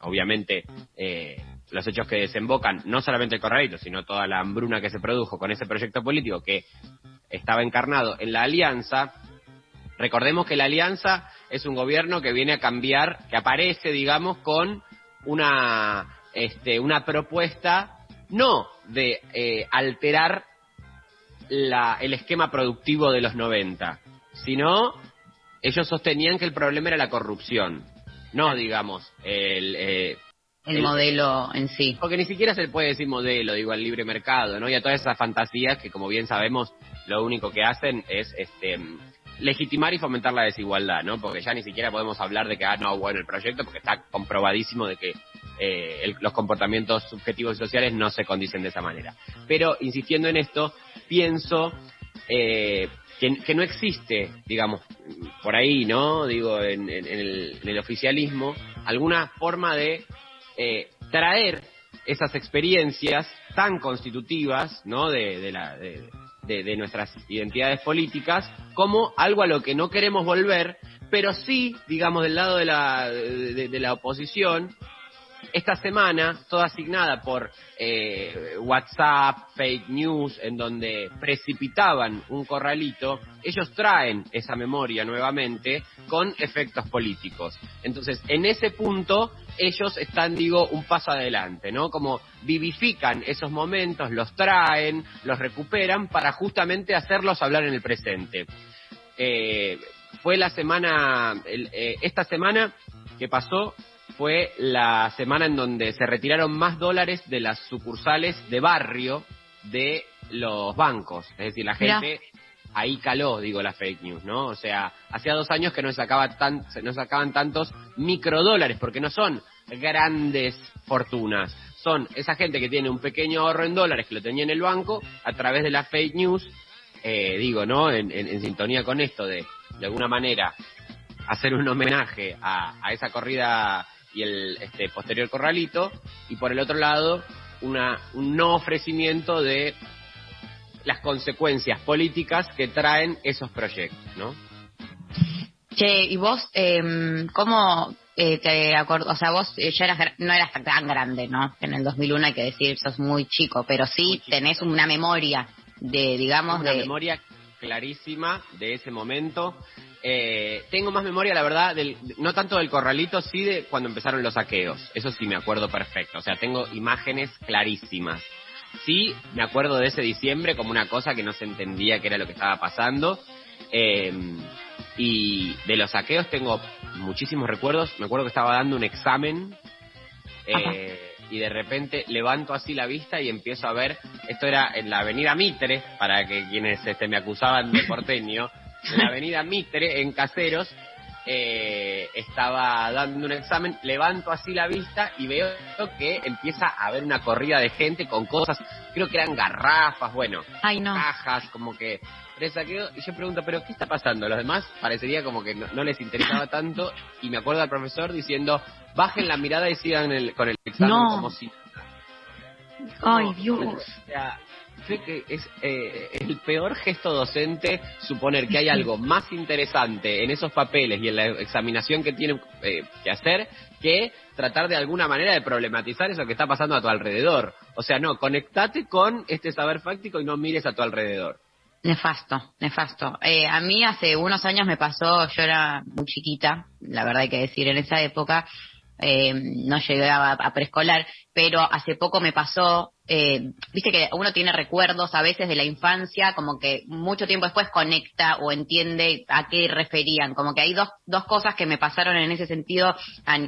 obviamente eh, los hechos que desembocan, no solamente el corralito, sino toda la hambruna que se produjo con ese proyecto político que estaba encarnado en la alianza. Recordemos que la alianza es un gobierno que viene a cambiar, que aparece, digamos, con una, este, una propuesta no de eh, alterar la, el esquema productivo de los 90, sino ellos sostenían que el problema era la corrupción, no, digamos, el, eh, El modelo en sí. porque ni siquiera se puede decir modelo, digo, al libre mercado, ¿no? Y a todas esas fantasías que, como bien sabemos, lo único que hacen es este legitimar y fomentar la desigualdad, ¿no? Porque ya ni siquiera podemos hablar de que, ah, no, bueno, el proyecto, porque está comprobadísimo de que eh, el- los comportamientos subjetivos y sociales no se condicen de esa manera. Pero, insistiendo en esto, pienso eh, que, que no existe, digamos, por ahí, ¿no? Digo, en, en- en el, en el oficialismo, alguna forma de eh, traer esas experiencias tan constitutivas, ¿no? De, la, de, de- nuestras identidades políticas, como algo a lo que no queremos volver, pero sí, digamos, del lado de la, de la oposición, esta semana, toda asignada por eh, WhatsApp, fake news, en donde precipitaban un corralito, ellos traen esa memoria nuevamente con efectos políticos. Entonces, en ese punto, ellos están, digo, un paso adelante, ¿no? Como vivifican esos momentos, los traen, los recuperan para justamente hacerlos hablar en el presente. Eh, fue la semana, el- eh, esta semana que pasó fue la semana en donde se retiraron más dólares de las sucursales de barrio de los bancos. Es decir, la gente ahí caló, digo, la fake news, ¿no? O sea, hacía dos años que no sacaba tan, no sacaban tantos microdólares, porque no son grandes fortunas. Son esa gente que tiene un pequeño ahorro en dólares que lo tenía en el banco, a través de la fake news, eh, digo, ¿no? En, en- en sintonía con esto de, de alguna manera, hacer un homenaje a, a esa corrida y el este, posterior corralito, y por el otro lado, una, un no ofrecimiento de las consecuencias políticas que traen esos proyectos, ¿no? Che, ¿y vos eh, cómo eh, te acordás? O sea, vos eh, ya eras, no eras tan grande, ¿no? En el 2001 hay que decir, sos muy chico, pero sí tenés una memoria de, digamos, una de... memoria clarísima de ese momento. Eh, tengo más memoria, la verdad, del, no tanto del corralito, sí de cuando empezaron los saqueos. Eso sí me acuerdo perfecto. O sea, tengo imágenes clarísimas. Sí, me acuerdo de ese diciembre como una cosa que no se entendía qué era lo que estaba pasando. Eh, y de los saqueos tengo muchísimos recuerdos. Me acuerdo que estaba dando un examen eh, y de repente levanto así la vista y empiezo a ver, esto era en la avenida Mitre, para que quienes este, me acusaban de porteño, en la avenida Mitre, en Caseros, eh, estaba dando un examen, levanto así la vista y veo que empieza a haber una corrida de gente con cosas, creo que eran garrafas, bueno, Ay, no. cajas, como que y yo pregunto, ¿pero qué está pasando? Los demás parecería como que no, no les interesaba tanto, y me acuerdo al profesor diciendo, bajen la mirada y sigan el- con el examen No. como si... Ay, Dios. o sea, sé que es eh, el peor gesto docente suponer que hay algo más interesante en esos papeles y en la examinación que tienen eh, que hacer que tratar de alguna manera de problematizar eso que está pasando a tu alrededor. O sea, no, conectate con este saber fáctico y no mires a tu alrededor. Nefasto, nefasto. Eh, a mí hace unos años me pasó, yo era muy chiquita, la verdad hay que decir, en esa época eh, no llegaba a preescolar, pero hace poco me pasó, eh, viste que uno tiene recuerdos a veces de la infancia, como que mucho tiempo después conecta o entiende a qué referían, como que hay dos, dos cosas que me pasaron en ese sentido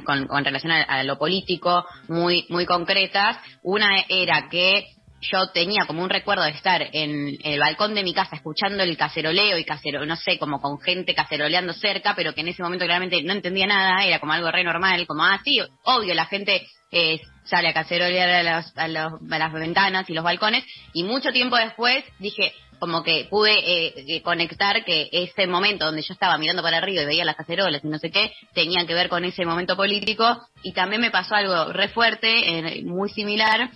con relación a, a lo político muy, muy concretas. Una era que yo tenía como un recuerdo de estar en el balcón de mi casa escuchando el caceroleo y casero, no sé, como con gente caceroleando cerca, pero que en ese momento claramente no entendía nada, era como algo re normal, como, ah, sí, obvio, la gente eh, sale a cacerolear a, los- a los- a las ventanas y los balcones, y mucho tiempo después dije, como que pude eh, eh, conectar que ese momento donde yo estaba mirando para arriba y veía las cacerolas y no sé qué, tenía que ver con ese momento político, y también me pasó algo re fuerte, eh, muy similar,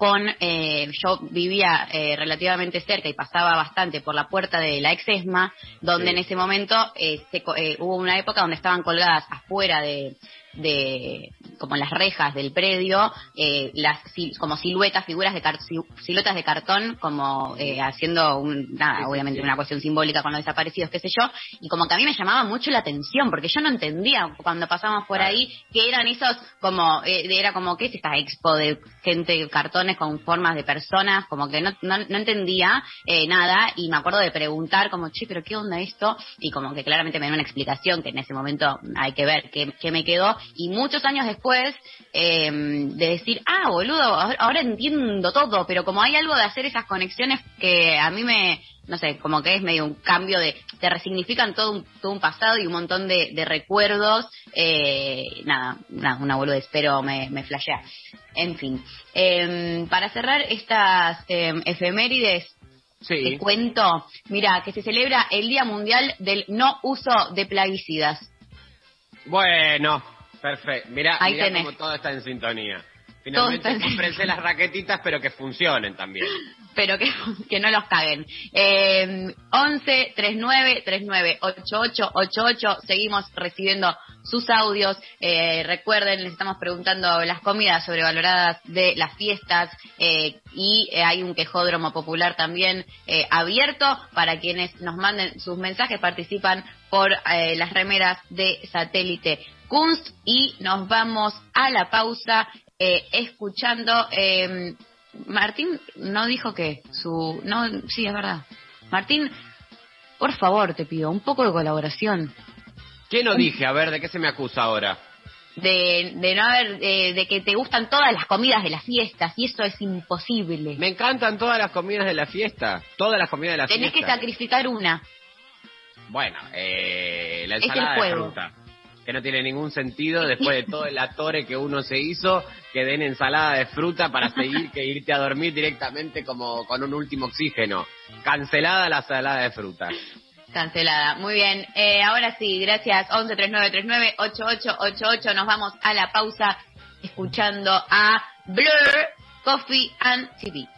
con eh, yo vivía eh, relativamente cerca y pasaba bastante por la puerta de la ex ESMA, donde Sí. en ese momento eh, se eh, hubo una época donde estaban colgadas afuera de, de como las rejas del predio, eh, las como siluetas, figuras de car- si- siluetas de cartón, como eh, haciendo un, nada, obviamente una cuestión simbólica con los desaparecidos, qué sé yo, y como que a mí me llamaba mucho la atención, porque yo no entendía cuando pasábamos por ahí que eran esos como, eh, era como, ¿qué es esta expo de gente, cartones con formas de personas? Como que no, no, no entendía eh, nada, y me acuerdo de preguntar como, che, pero ¿qué onda esto? Y como que claramente me dio una explicación que en ese momento hay que ver qué, qué me quedó, y muchos años después eh, de decir, ah, boludo, ahora, entiendo todo, pero como hay algo de hacer esas conexiones que a mí me, no sé, como que es medio un cambio de, te resignifican todo un, todo un pasado y un montón de, de recuerdos, eh, nada, nada, una boludez, pero me, me flashea. En fin, eh, para cerrar estas eh, efemérides, te cuento, mira, que se celebra el Día Mundial del No Uso de Plaguicidas. Bueno, perfecto. Mira, Ahí mira tenés. cómo todo está en sintonía. Finalmente cómprense las raquetitas, pero que funcionen también. pero que, que no los caguen. Eh, 11 39 39 88 88 seguimos recibiendo sus audios. Eh, recuerden, les estamos preguntando las comidas sobrevaloradas de las fiestas eh, y eh, hay un quejódromo popular también eh, abierto para quienes nos manden sus mensajes, participan por eh, las remeras de satélite Kunst y nos vamos a la pausa eh, escuchando eh, Martín no dijo que su no sí es verdad Martín por favor te pido un poco de colaboración ¿Qué no dije? A ver, ¿de qué se me acusa ahora? de, de no haber eh, de que te gustan todas las comidas de las fiestas y eso es imposible Me encantan todas las comidas de la fiesta. Todas las comidas de la tenés que fiesta. sacrificar una Bueno, eh, la Es el ensalada de juego. fruta. Que no tiene ningún sentido después de todo el atore que uno se hizo, que den ensalada de fruta para seguir que irte a dormir directamente como con un último oxígeno. Cancelada la ensalada de fruta. Cancelada. Muy bien. Eh, ahora sí, gracias. 11 39 39 8888. Nos vamos a la pausa escuchando a Blur, Coffee and TV.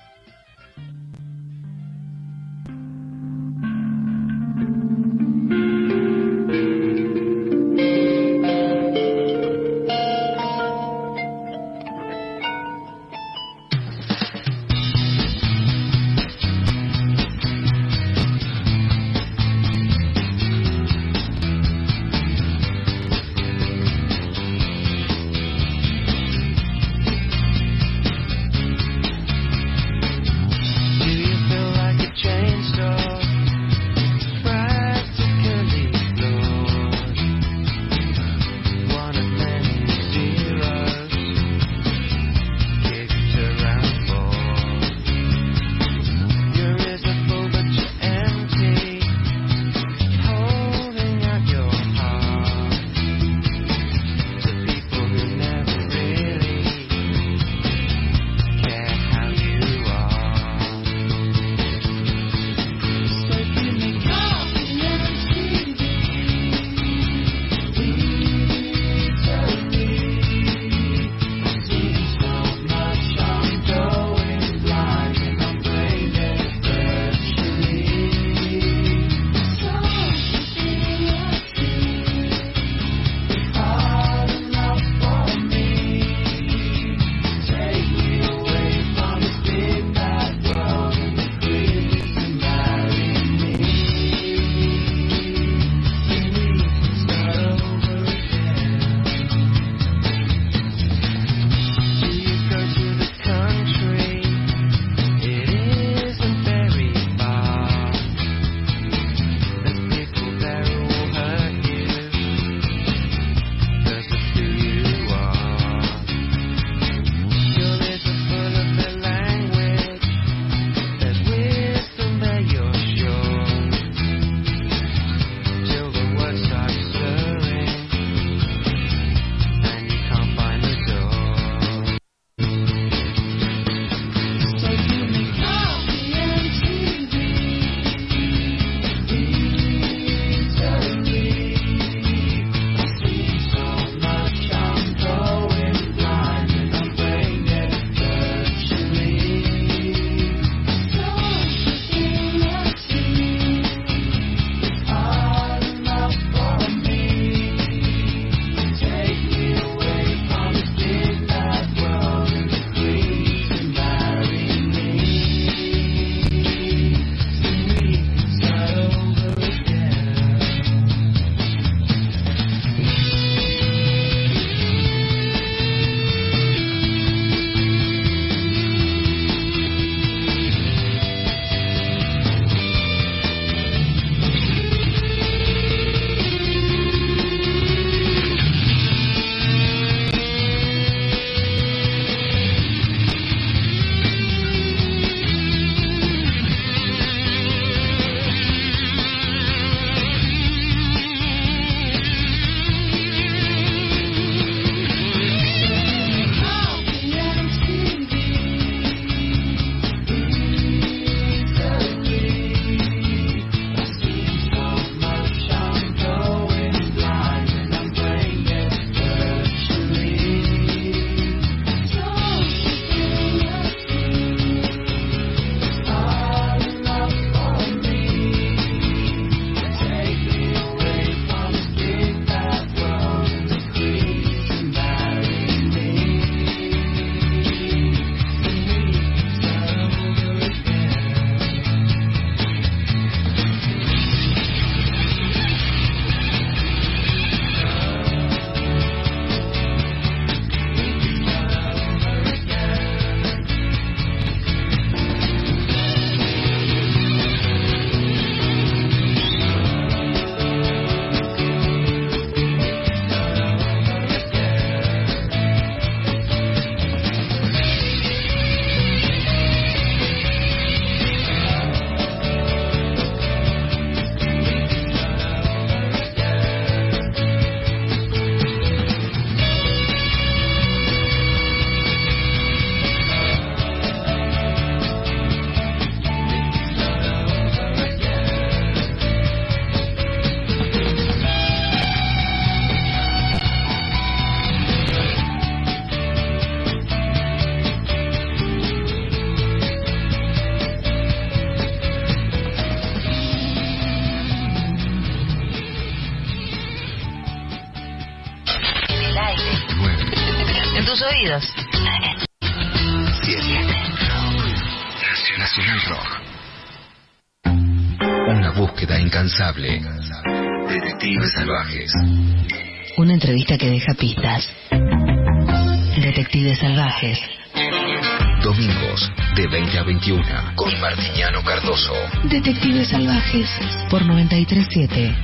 Detectives salvajes por 937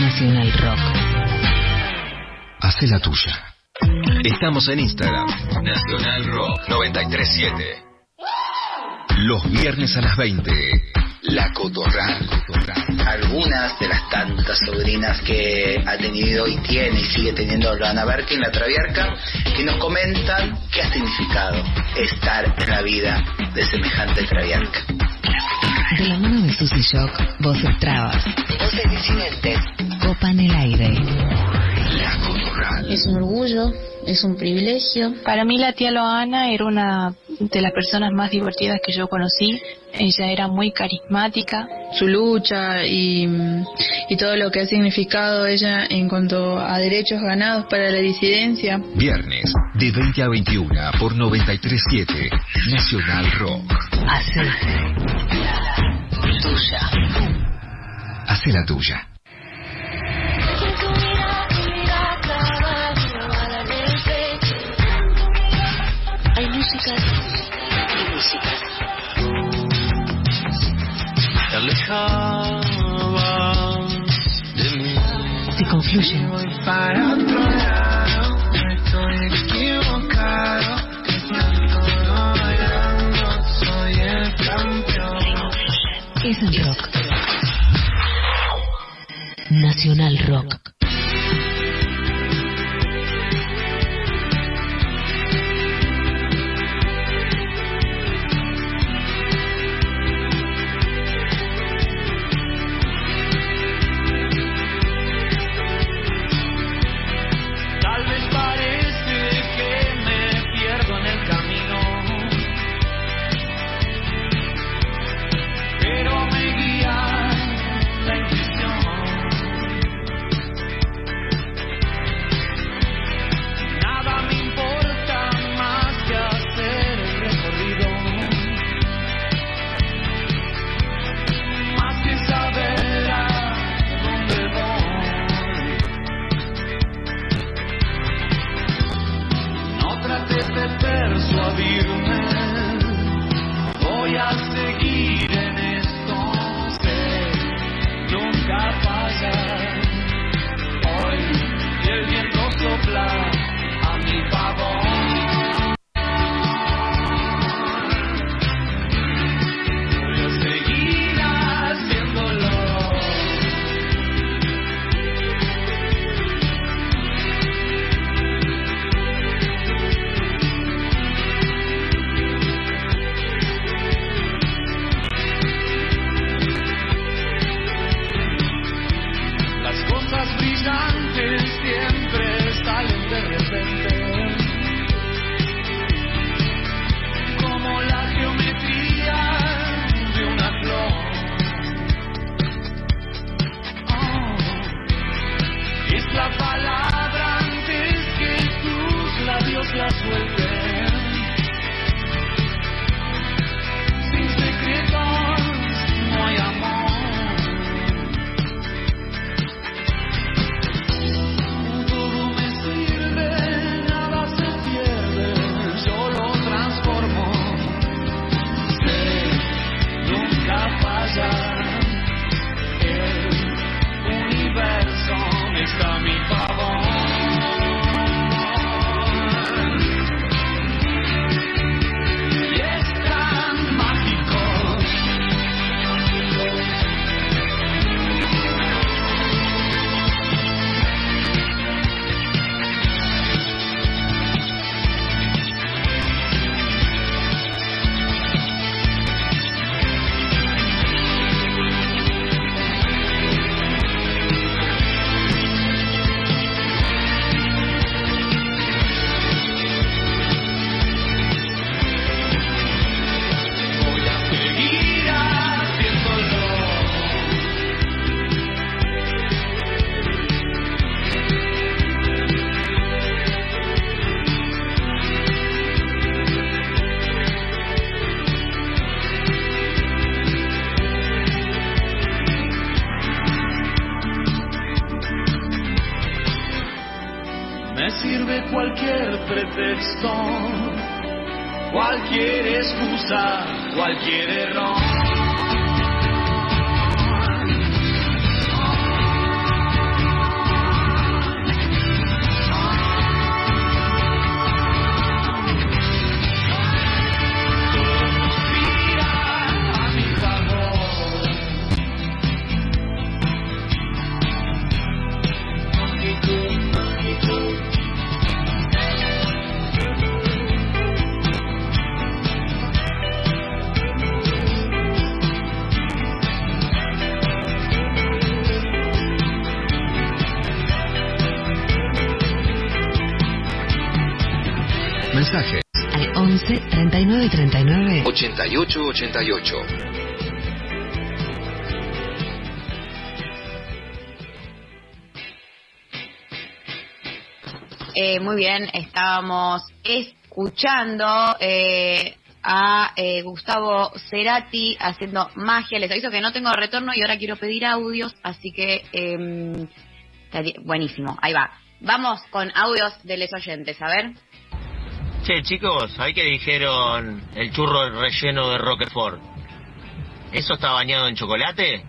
Nacional Rock. Hace la tuya. Estamos en Instagram. Nacional Rock 937. Los viernes a las 20. La Cotorral. Algunas de las tantas sobrinas que ha tenido y tiene y sigue teniendo Lana Berkin, la Traviarca, que nos comentan qué ha significado estar en la vida de semejante Traviarca. De la mano de Susy Shock, voces trabas, voces disidentes, copan el aire. Es un orgullo, es un privilegio. Para mí la tía Loana era una de las personas más divertidas que yo conocí. Ella era muy carismática. Su lucha y, y todo lo que ha significado ella en cuanto a derechos ganados para la disidencia. Viernes de 20 a 21 por 937 Nacional Rock. Hace tuya. Hace la tuya. Hay músicas y músicas. Te alejabas de mí. Se confluyen. Rock. Nacional Rock. 88 88. Eh, muy bien, estábamos escuchando eh, a eh, Gustavo Cerati haciendo magia. Les aviso que no tengo retorno y ahora quiero pedir audios, así que estaría- buenísimo. Ahí va. Vamos con audios de los oyentes, a ver. Che, chicos, ¿hay que dijeron el churro relleno de Roquefort? ¿Eso está bañado en chocolate?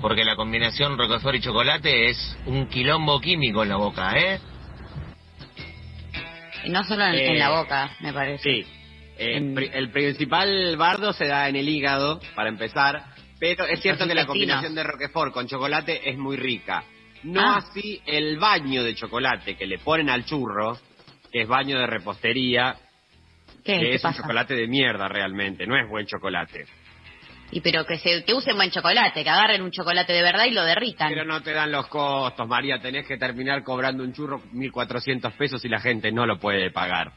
Porque la combinación Roquefort y chocolate es un quilombo químico en la boca, ¿eh? Y no solo en, Eh, en la boca, me parece. Sí. Eh, el principal bardo se da en el hígado, para empezar, pero es cierto que la combinación de Roquefort con chocolate es muy rica. No Ah. así el baño de chocolate que le ponen al churro, que es baño de repostería, ¿Qué? que ¿Qué es pasa? un chocolate de mierda realmente, no es buen chocolate. Y pero que se que usen buen chocolate, que agarren un chocolate de verdad y lo derritan. Pero no te dan los costos, María, tenés que terminar cobrando un churro 1.400 pesos y la gente no lo puede pagar.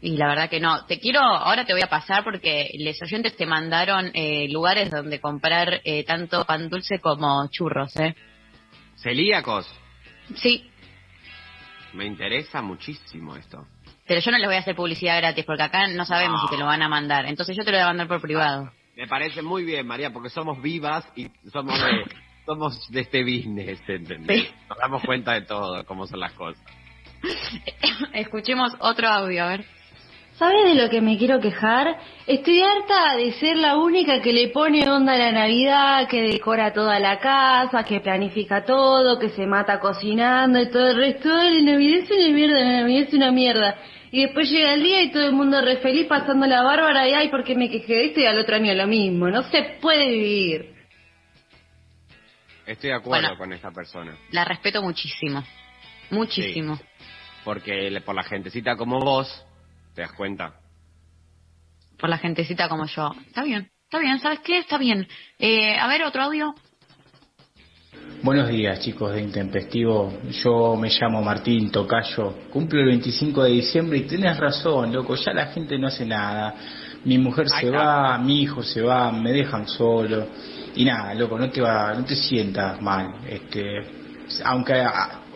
Y la verdad que no. Te quiero, ahora te voy a pasar porque los oyentes te mandaron eh, lugares donde comprar eh, tanto pan dulce como churros, ¿eh? Celíacos, Sí, me interesa muchísimo esto. pero yo no les voy a hacer publicidad gratis porque acá no sabemos No. si te lo van a mandar. Entonces yo te lo voy a mandar por privado. Me parece muy bien, María, porque somos vivas y somos de, somos de este business, ¿entendés? Nos damos cuenta de todo, cómo son las cosas. Escuchemos otro audio, a ver. ¿Sabes de lo que me quiero quejar? Estoy harta de ser la única que le pone onda a la Navidad, que decora toda la casa, que planifica todo, que se mata cocinando y todo el resto. Ay, La Navidad es una mierda, la Navidad es una mierda. Y después llega el día y todo el mundo re feliz pasando la bárbara y ay, porque me quejé de esto y al otro año lo mismo. No se puede vivir. Estoy de acuerdo Bueno. con esta persona. La respeto muchísimo. Muchísimo. Porque por la gentecita como vos, ¿te das cuenta? Por la gentecita como yo. Está bien, está bien, ¿sabes qué? Está bien. Eh, a ver, otro audio. Buenos días chicos de Intempestivo, yo me llamo Martín Tocayo, cumplo el 25 de diciembre y tenés razón, loco, ya la gente no hace nada, mi mujer se va, mi hijo se va, me dejan solo y nada, loco, no te va, no te sientas mal, este, aunque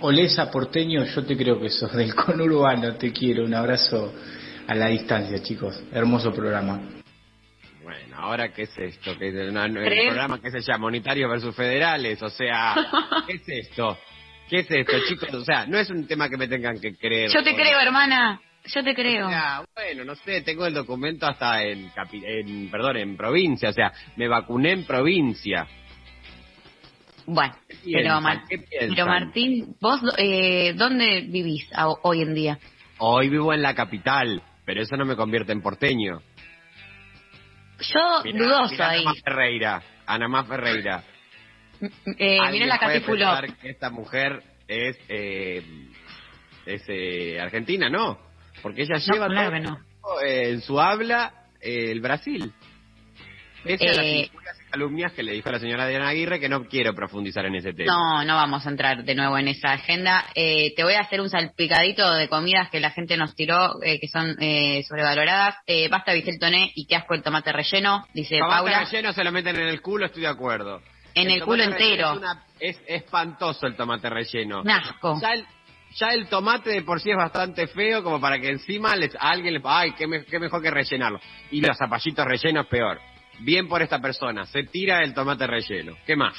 olés a porteño, yo te creo que sos del conurbano, te quiero, un abrazo a la distancia chicos, hermoso programa. Bueno, ahora qué es esto, ¿Qué es el, programa que se llama Unitarios versus Federales, o sea, ¿qué es esto? ¿Qué es esto, chicos? O sea, no es un tema que me tengan que creer. Yo te creo, hermana. Yo te creo. O sea, bueno, no sé, tengo el documento hasta en, capi- en, perdón, en provincia, o sea, me vacuné en provincia. Bueno, ¿Qué pero? Mar- pero Martín, ¿vos eh, dónde vivís a- hoy en día? Hoy vivo en la capital, pero eso no me convierte en porteño. Yo Mirá, dudoso mirá ahí. Ana Más Ferreira, Ana Más Ferreira. Eh, la puede Cati Fulop. pensar que esta mujer es, eh, es eh, argentina, ¿no? Porque ella No, lleva claro todo que no. eh, en su habla eh, el Brasil. Pese a las Eh, injurias y calumnias que le dijo la señora Diana Aguirre, que no quiero profundizar en ese tema. No, no vamos a entrar de nuevo en esa agenda. Eh, te voy a hacer un salpicadito de comidas que la gente nos tiró, eh, que son eh, sobrevaloradas. Eh, basta Vicel Toné y qué asco el tomate relleno, dice Tomate Paula. relleno se lo meten en el culo, estoy de acuerdo. En el culo tomate entero. Es, una- es espantoso el tomate relleno. Un asco. Ya el, ya el tomate de por sí es bastante feo como para que encima les, a alguien le... ¡Ay, qué, me- qué mejor que rellenarlo! Y los zapallitos rellenos peor. Bien por esta persona. Se tira el tomate relleno. ¿Qué más?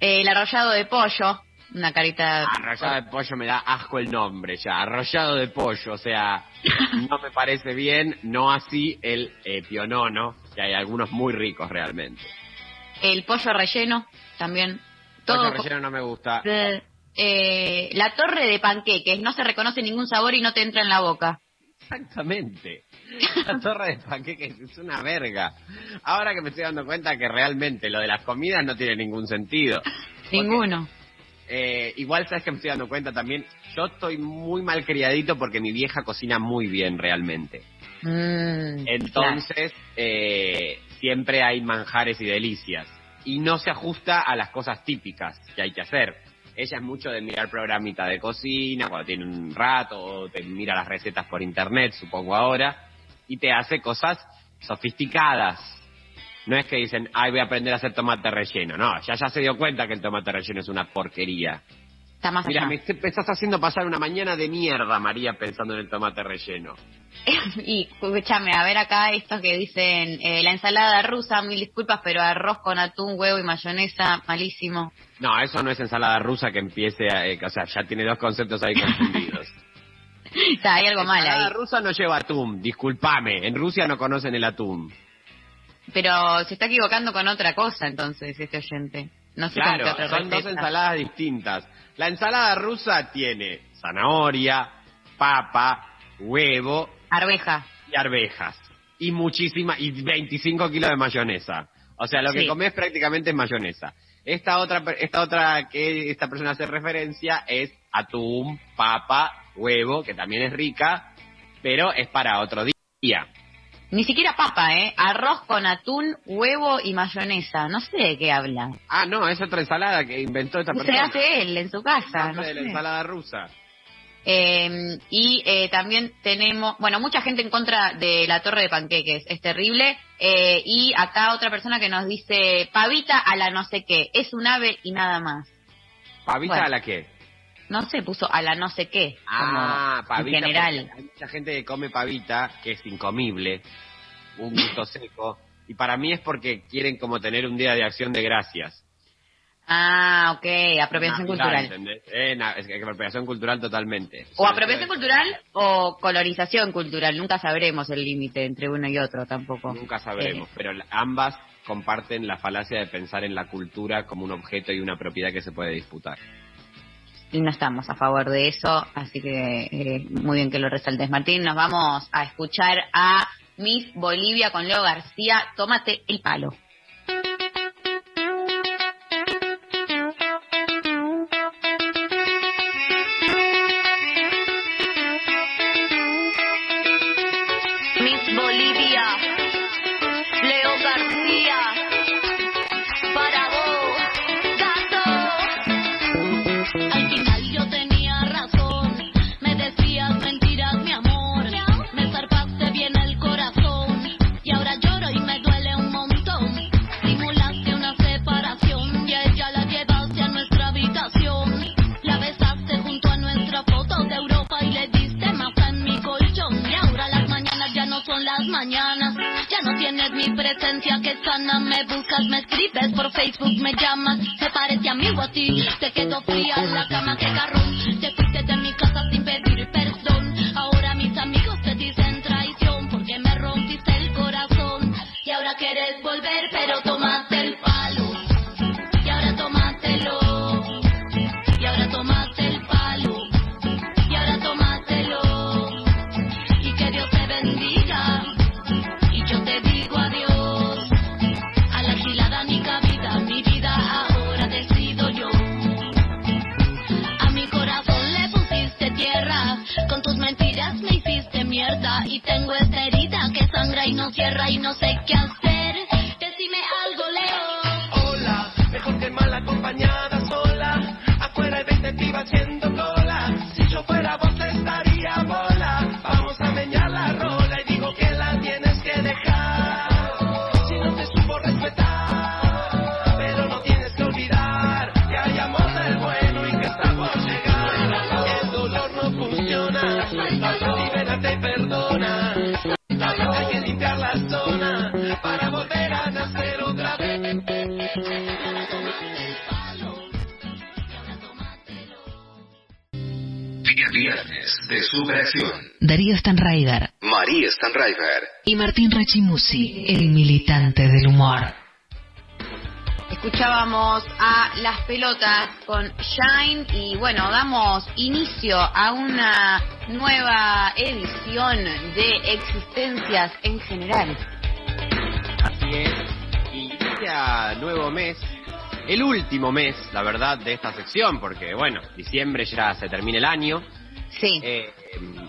El arrollado de pollo, Una carita... Arrollado de pollo me da asco el nombre ya, arrollado de pollo, o sea, no me parece bien, no así el eh, pionono, que hay algunos muy ricos realmente. El pollo relleno, también. Pollo Todo relleno no me gusta. Eh, eh, la torre de panqueques, no se reconoce ningún sabor y no te entra en la boca. Exactamente. La torre de panqueques es una verga. Ahora que me estoy dando cuenta que realmente lo de las comidas no tiene ningún sentido. Ninguno. Eh, igual sabes que me estoy dando cuenta también, yo estoy muy mal criadito porque mi vieja cocina muy bien realmente. Mm, Entonces, eh, siempre hay manjares y delicias. Y no se ajusta a las cosas típicas que hay que hacer. Ella es mucho de mirar programita de cocina cuando tiene un rato, o te mira las recetas por internet, supongo ahora, y te hace cosas sofisticadas. No es que dicen, ay, voy a aprender a hacer tomate relleno. No, ya ya se dio cuenta que el tomate relleno es una porquería. Está más Mira, me estás haciendo pasar una mañana de mierda, María, pensando en el tomate relleno. y escúchame, a ver acá estos que dicen eh, la ensalada rusa, mil disculpas, pero arroz con atún, huevo y mayonesa, malísimo. No, eso no es ensalada rusa que empiece a... eh, o sea, ya tiene dos conceptos ahí confundidos. Sea, hay algo mal ahí. rusa no lleva atún, discúlpame. En Rusia no conocen el atún. Pero se está equivocando con otra cosa entonces este oyente. No sé con qué Claro, otra son dos ensaladas distintas. La ensalada rusa tiene zanahoria, papa, huevo Arveja. y arvejas. Y muchísima, y 25 kilos de mayonesa. O sea, lo que Sí. comes prácticamente es mayonesa. Esta otra, esta otra que esta persona hace referencia es atún, papa, huevo, que también es rica, pero es para otro día. Ni siquiera papa, ¿eh? Arroz con atún, huevo y mayonesa. No sé de qué habla. Ah, no, es otra ensalada que inventó esta Se persona. hace él en su casa. Nombre no de la sé. ensalada rusa. Eh, y eh, también tenemos, bueno, mucha gente en contra de la torre de panqueques, es terrible. Eh, y acá otra persona que nos dice, pavita a la no sé qué, es un ave y nada más. ¿Pavita Bueno. a la qué? No sé, puso a la no sé qué. Ah, pavita. En general. Hay mucha gente que come pavita que es incomible, un gusto seco. Y para mí es porque quieren como tener un día de acción de gracias. Ah, ok, apropiación Natural, cultural. Eh, na- es que apropiación cultural totalmente. O apropiación cultural o colonización cultural. Nunca sabremos el límite entre uno y otro tampoco. Nunca sabremos, Eh, pero la- ambas comparten la falacia de pensar en la cultura como un objeto y una propiedad que se puede disputar. Y no estamos a favor de eso, así que eh, muy bien que lo resaltes, Martín. Nos vamos a escuchar a Miss Bolivia con Leo García. Tómate el palo. Darío Stanraiver María Stanraiver. y Martín Rachimusi, el militante del humor. Escuchábamos a Las Pelotas con Shine y bueno, damos inicio a una nueva edición de Existencias en General. Así es. Y inicia nuevo mes. El último mes, la verdad, de esta sección, porque bueno, diciembre ya se termina el año. Sí. Eh,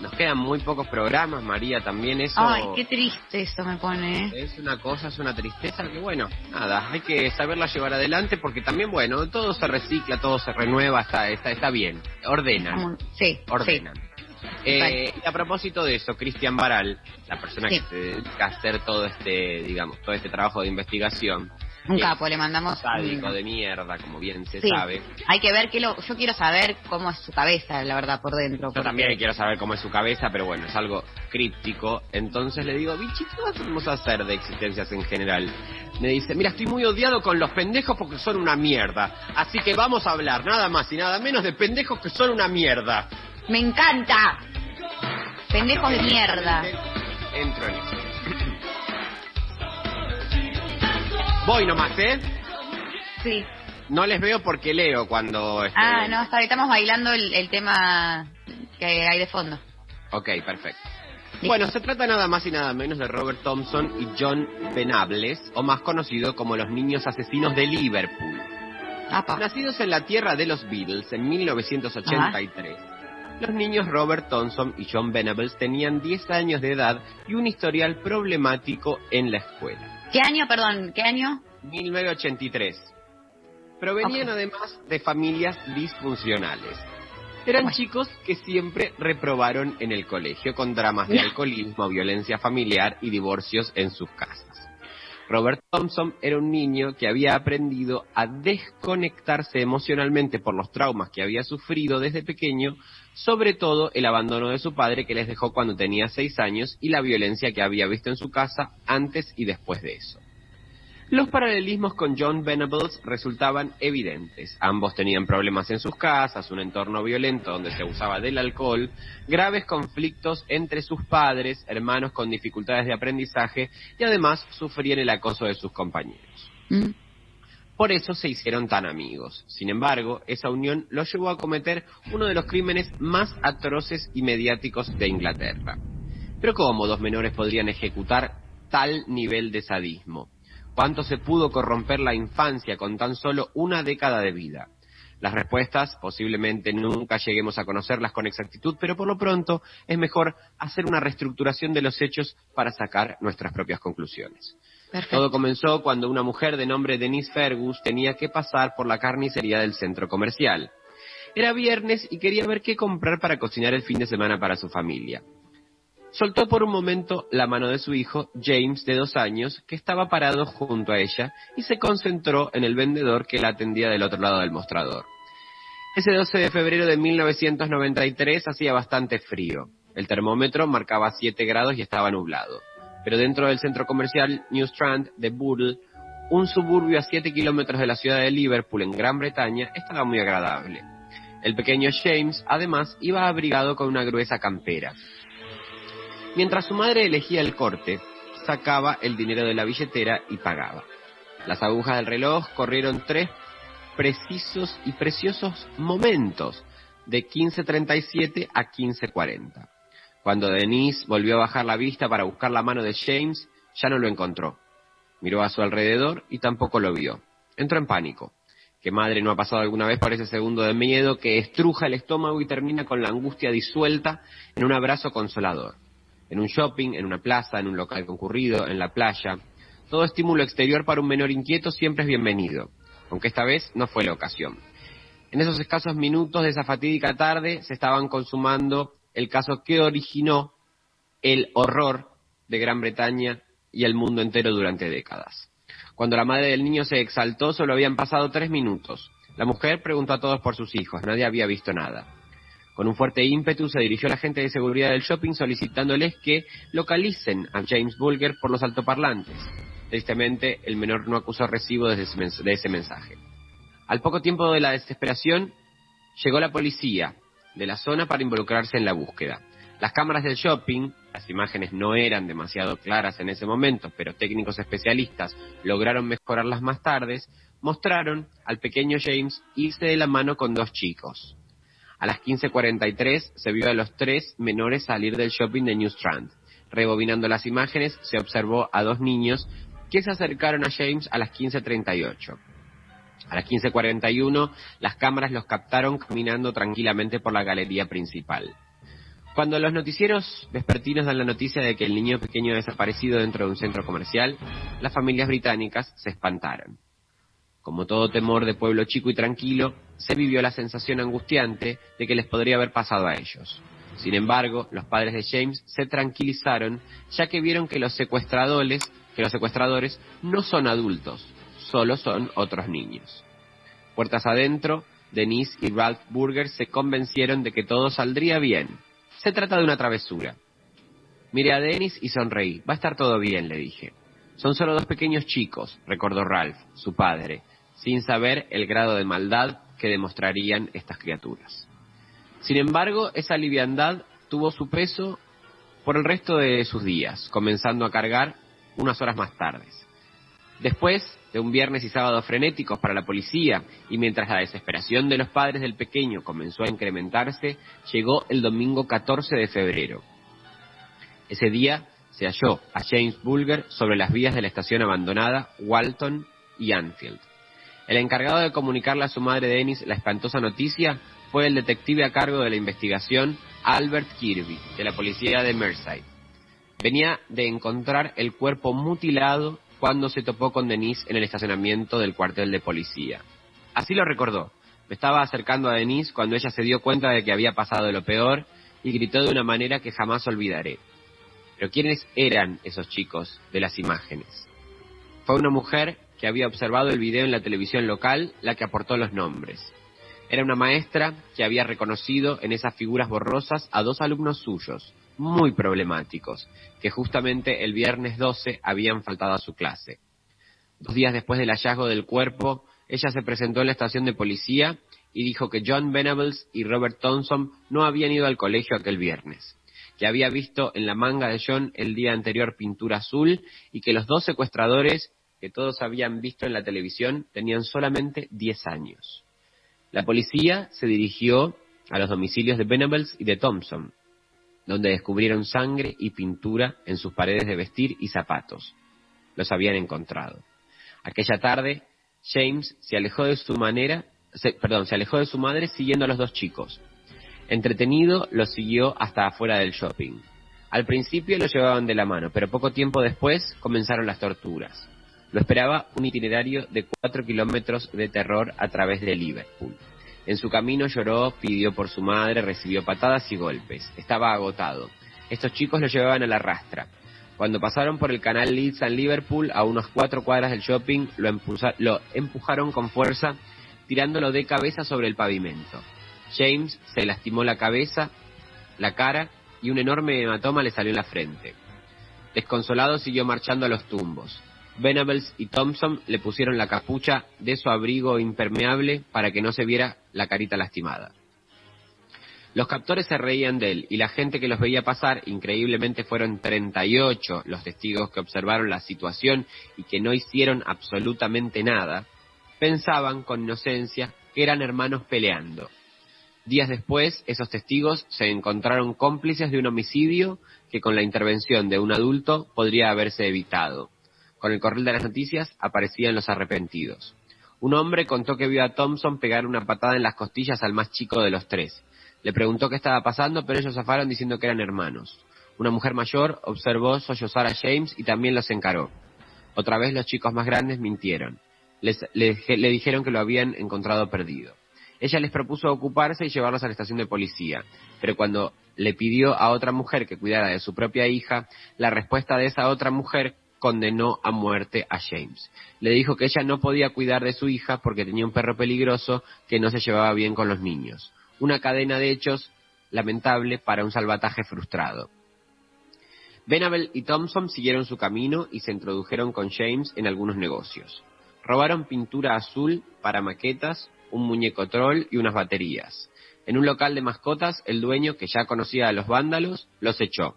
nos quedan muy pocos programas, María, también eso. Ay, qué triste eso me pone. ¿eh? Es una cosa, es una tristeza que, bueno, nada, hay que saberla llevar adelante porque también, bueno, todo se recicla, todo se renueva, está, está, está bien. Ordenan. Sí, Ordenan. sí. Eh, y a propósito de eso, Cristian Baral, la persona Sí. que se dedica a hacer todo este, digamos, todo este trabajo de investigación, Un capo, le mandamos. sádico un- de mierda, como bien se Sí. sabe. Hay que ver que lo. Yo quiero saber cómo es su cabeza, la verdad, por dentro. Yo porque- también quiero saber cómo es su cabeza, pero bueno, es algo críptico. Entonces le digo, Vichy, ¿qué vamos a hacer de existencias en general? Me dice, mira, estoy muy odiado con los pendejos porque son una mierda. Así que vamos a hablar nada más y nada menos de pendejos que son una mierda. ¡Me encanta! Pendejos de mierda. Entro en eso. Voy nomás, ¿eh? Sí. No les veo porque leo cuando... este, Ah, no, está, estamos bailando el, el tema que hay de fondo. Ok, perfecto. Bueno, se trata nada más y nada menos de Robert Thompson y John Venables, o más conocido como los niños asesinos de Liverpool. Nacidos en la tierra de los Beatles en 1983, los niños Robert Thompson y John Venables tenían 10 años de edad y un historial problemático en la escuela. ¿Qué año, perdón? ¿Qué año? 1983. Provenían además de familias disfuncionales. Eran chicos que siempre reprobaron en el colegio con dramas de alcoholismo, violencia familiar y divorcios en sus casas. Robert Thompson era un niño que había aprendido a desconectarse emocionalmente por los traumas que había sufrido desde pequeño, sobre todo el abandono de su padre que les dejó cuando tenía seis años y la violencia que había visto en su casa antes y después de eso. Los paralelismos con John Venables resultaban evidentes. Ambos tenían problemas en sus casas, un entorno violento donde se usaba del alcohol, graves conflictos entre sus padres, hermanos con dificultades de aprendizaje y además sufrían el acoso de sus compañeros. Por eso se hicieron tan amigos. Sin embargo, esa unión los llevó a cometer uno de los crímenes más atroces y mediáticos de Inglaterra. Pero ¿cómo dos menores podrían ejecutar tal nivel de sadismo? ¿Cuánto se pudo corromper la infancia con tan solo una década de vida? Las respuestas posiblemente nunca lleguemos a conocerlas con exactitud, pero por lo pronto es mejor hacer una reestructuración de los hechos para sacar nuestras propias conclusiones. Todo comenzó cuando una mujer de nombre Denise Fergus tenía que pasar por la carnicería del centro comercial. Era viernes y quería ver qué comprar para cocinar el fin de semana para su familia. Soltó por un momento la mano de su hijo, James, de dos años, que estaba parado junto a ella, y se concentró en el vendedor que la atendía del otro lado del mostrador. Ese 12 de febrero de 1993 hacía bastante frío. El termómetro marcaba 7 grados y estaba nublado. Pero dentro del centro comercial New Strand de Bootle, un suburbio a 7 kilómetros de la ciudad de Liverpool, en Gran Bretaña, estaba muy agradable. El pequeño James, además, iba abrigado con una gruesa campera. Mientras su madre elegía el corte, sacaba el dinero de la billetera y pagaba. Las agujas del reloj corrieron tres precisos y preciosos momentos, de 15.37 a 15.40. Cuando Denise volvió a bajar la vista para buscar la mano de James, ya no lo encontró. Miró a su alrededor y tampoco lo vio. Entró en pánico. ¿Qué madre no ha pasado alguna vez por ese segundo de miedo que estruja el estómago y termina con la angustia disuelta en un abrazo consolador? En un shopping, en una plaza, en un local concurrido, en la playa. Todo estímulo exterior para un menor inquieto siempre es bienvenido, aunque esta vez no fue la ocasión. En esos escasos minutos de esa fatídica tarde se estaban consumando el caso que originó el horror de Gran Bretaña y el mundo entero durante décadas. Cuando la madre del niño se exaltó, solo habían pasado tres minutos. La mujer preguntó a todos por sus hijos, nadie había visto nada. Con un fuerte ímpetu se dirigió a la gente de seguridad del shopping solicitándoles que localicen a James Bulger por los altoparlantes. Tristemente, el menor no acusó recibo de ese, mensaje. Al poco tiempo de la desesperación, llegó la policía, de la zona para involucrarse en la búsqueda. Las cámaras del shopping, las imágenes no eran demasiado claras en ese momento, pero técnicos especialistas lograron mejorarlas más tarde, mostraron al pequeño James irse de la mano con dos chicos. A las 15.43 se vio a los tres menores salir del shopping de New Strand. Rebobinando las imágenes, se observó a dos niños que se acercaron a James a las 15.38. A las 15.41, las cámaras los captaron caminando tranquilamente por la galería principal. Cuando los noticieros vespertinos dan la noticia de que el niño pequeño ha desaparecido dentro de un centro comercial, las familias británicas se espantaron. Como todo temor de pueblo chico y tranquilo, se vivió la sensación angustiante de que les podría haber pasado a ellos. Sin embargo, los padres de James se tranquilizaron ya que vieron que los secuestradores, que los secuestradores no son adultos, solo son otros niños. Puertas adentro, Denise y Ralph Burger se convencieron de que todo saldría bien. Se trata de una travesura. Miré a Dennis y sonreí. Va a estar todo bien, le dije. Son solo dos pequeños chicos, recordó Ralph, su padre, sin saber el grado de maldad que demostrarían estas criaturas. Sin embargo, esa liviandad tuvo su peso por el resto de sus días, comenzando a cargar unas horas más tarde. Después de un viernes y sábado frenéticos para la policía y mientras la desesperación de los padres del pequeño comenzó a incrementarse, llegó el domingo 14 de febrero. Ese día se halló a James Bulger sobre las vías de la estación abandonada Walton y Anfield. El encargado de comunicarle a su madre Dennis la espantosa noticia fue el detective a cargo de la investigación Albert Kirby, de la policía de Merseyside. Venía de encontrar el cuerpo mutilado cuando se topó con Denise en el estacionamiento del cuartel de policía. Así lo recordó. Me estaba acercando a Denise cuando ella se dio cuenta de que había pasado lo peor y gritó de una manera que jamás olvidaré. Pero ¿quiénes eran esos chicos de las imágenes? Fue una mujer que había observado el video en la televisión local la que aportó los nombres. Era una maestra que había reconocido en esas figuras borrosas a dos alumnos suyos, muy problemáticos, que justamente el viernes 12 habían faltado a su clase. Dos días después del hallazgo del cuerpo, ella se presentó en la estación de policía y dijo que John Venables y Robert Thompson no habían ido al colegio aquel viernes, que había visto en la manga de John el día anterior pintura azul y que los dos secuestradores que todos habían visto en la televisión tenían solamente 10 años. La policía se dirigió a los domicilios de Venables y de Thompson, donde descubrieron sangre y pintura en sus paredes de vestir y zapatos. Los habían encontrado. Aquella tarde, James se alejó de su manera, se- perdón, se alejó de su madre siguiendo a los dos chicos. Entretenido, los siguió hasta afuera del shopping. Al principio lo llevaban de la mano, pero poco tiempo después comenzaron las torturas. Lo esperaba un itinerario de cuatro kilómetros de terror a través de Liverpool. En su camino lloró, pidió por su madre, recibió patadas y golpes. Estaba agotado. Estos chicos lo llevaban a la rastra. Cuando pasaron por el canal Leeds en Liverpool, a unas cuatro cuadras del shopping, lo, lo empujaron con fuerza, tirándolo de cabeza sobre el pavimento. James se lastimó la cabeza, la cara y un enorme hematoma le salió en la frente. Desconsolado siguió marchando a los tumbos. Venables y Thompson le pusieron la capucha de su abrigo impermeable para que no se viera la carita lastimada. Los captores se reían de él y la gente que los veía pasar, increíblemente fueron 38 los testigos que observaron la situación y que no hicieron absolutamente nada, pensaban con inocencia que eran hermanos peleando. Días después, esos testigos se encontraron cómplices de un homicidio que con la intervención de un adulto podría haberse evitado. Con el correo de las noticias aparecían los arrepentidos. Un hombre contó que vio a Thompson pegar una patada en las costillas al más chico de los tres. Le preguntó qué estaba pasando, pero ellos zafaron diciendo que eran hermanos. Una mujer mayor observó sollozar a James y también los encaró. Otra vez los chicos más grandes mintieron. Les- le, le dijeron que lo habían encontrado perdido. Ella les propuso ocuparse y llevarlos a la estación de policía, pero cuando le pidió a otra mujer que cuidara de su propia hija, la respuesta de esa otra mujer condenó a muerte a James. Le dijo que ella no podía cuidar de su hija porque tenía un perro peligroso que no se llevaba bien con los niños. Una cadena de hechos lamentable para un salvataje frustrado. Venable y Thompson siguieron su camino y se introdujeron con James en algunos negocios. Robaron pintura azul para maquetas, un muñeco troll y unas baterías. En un local de mascotas, el dueño, que ya conocía a los vándalos, los echó.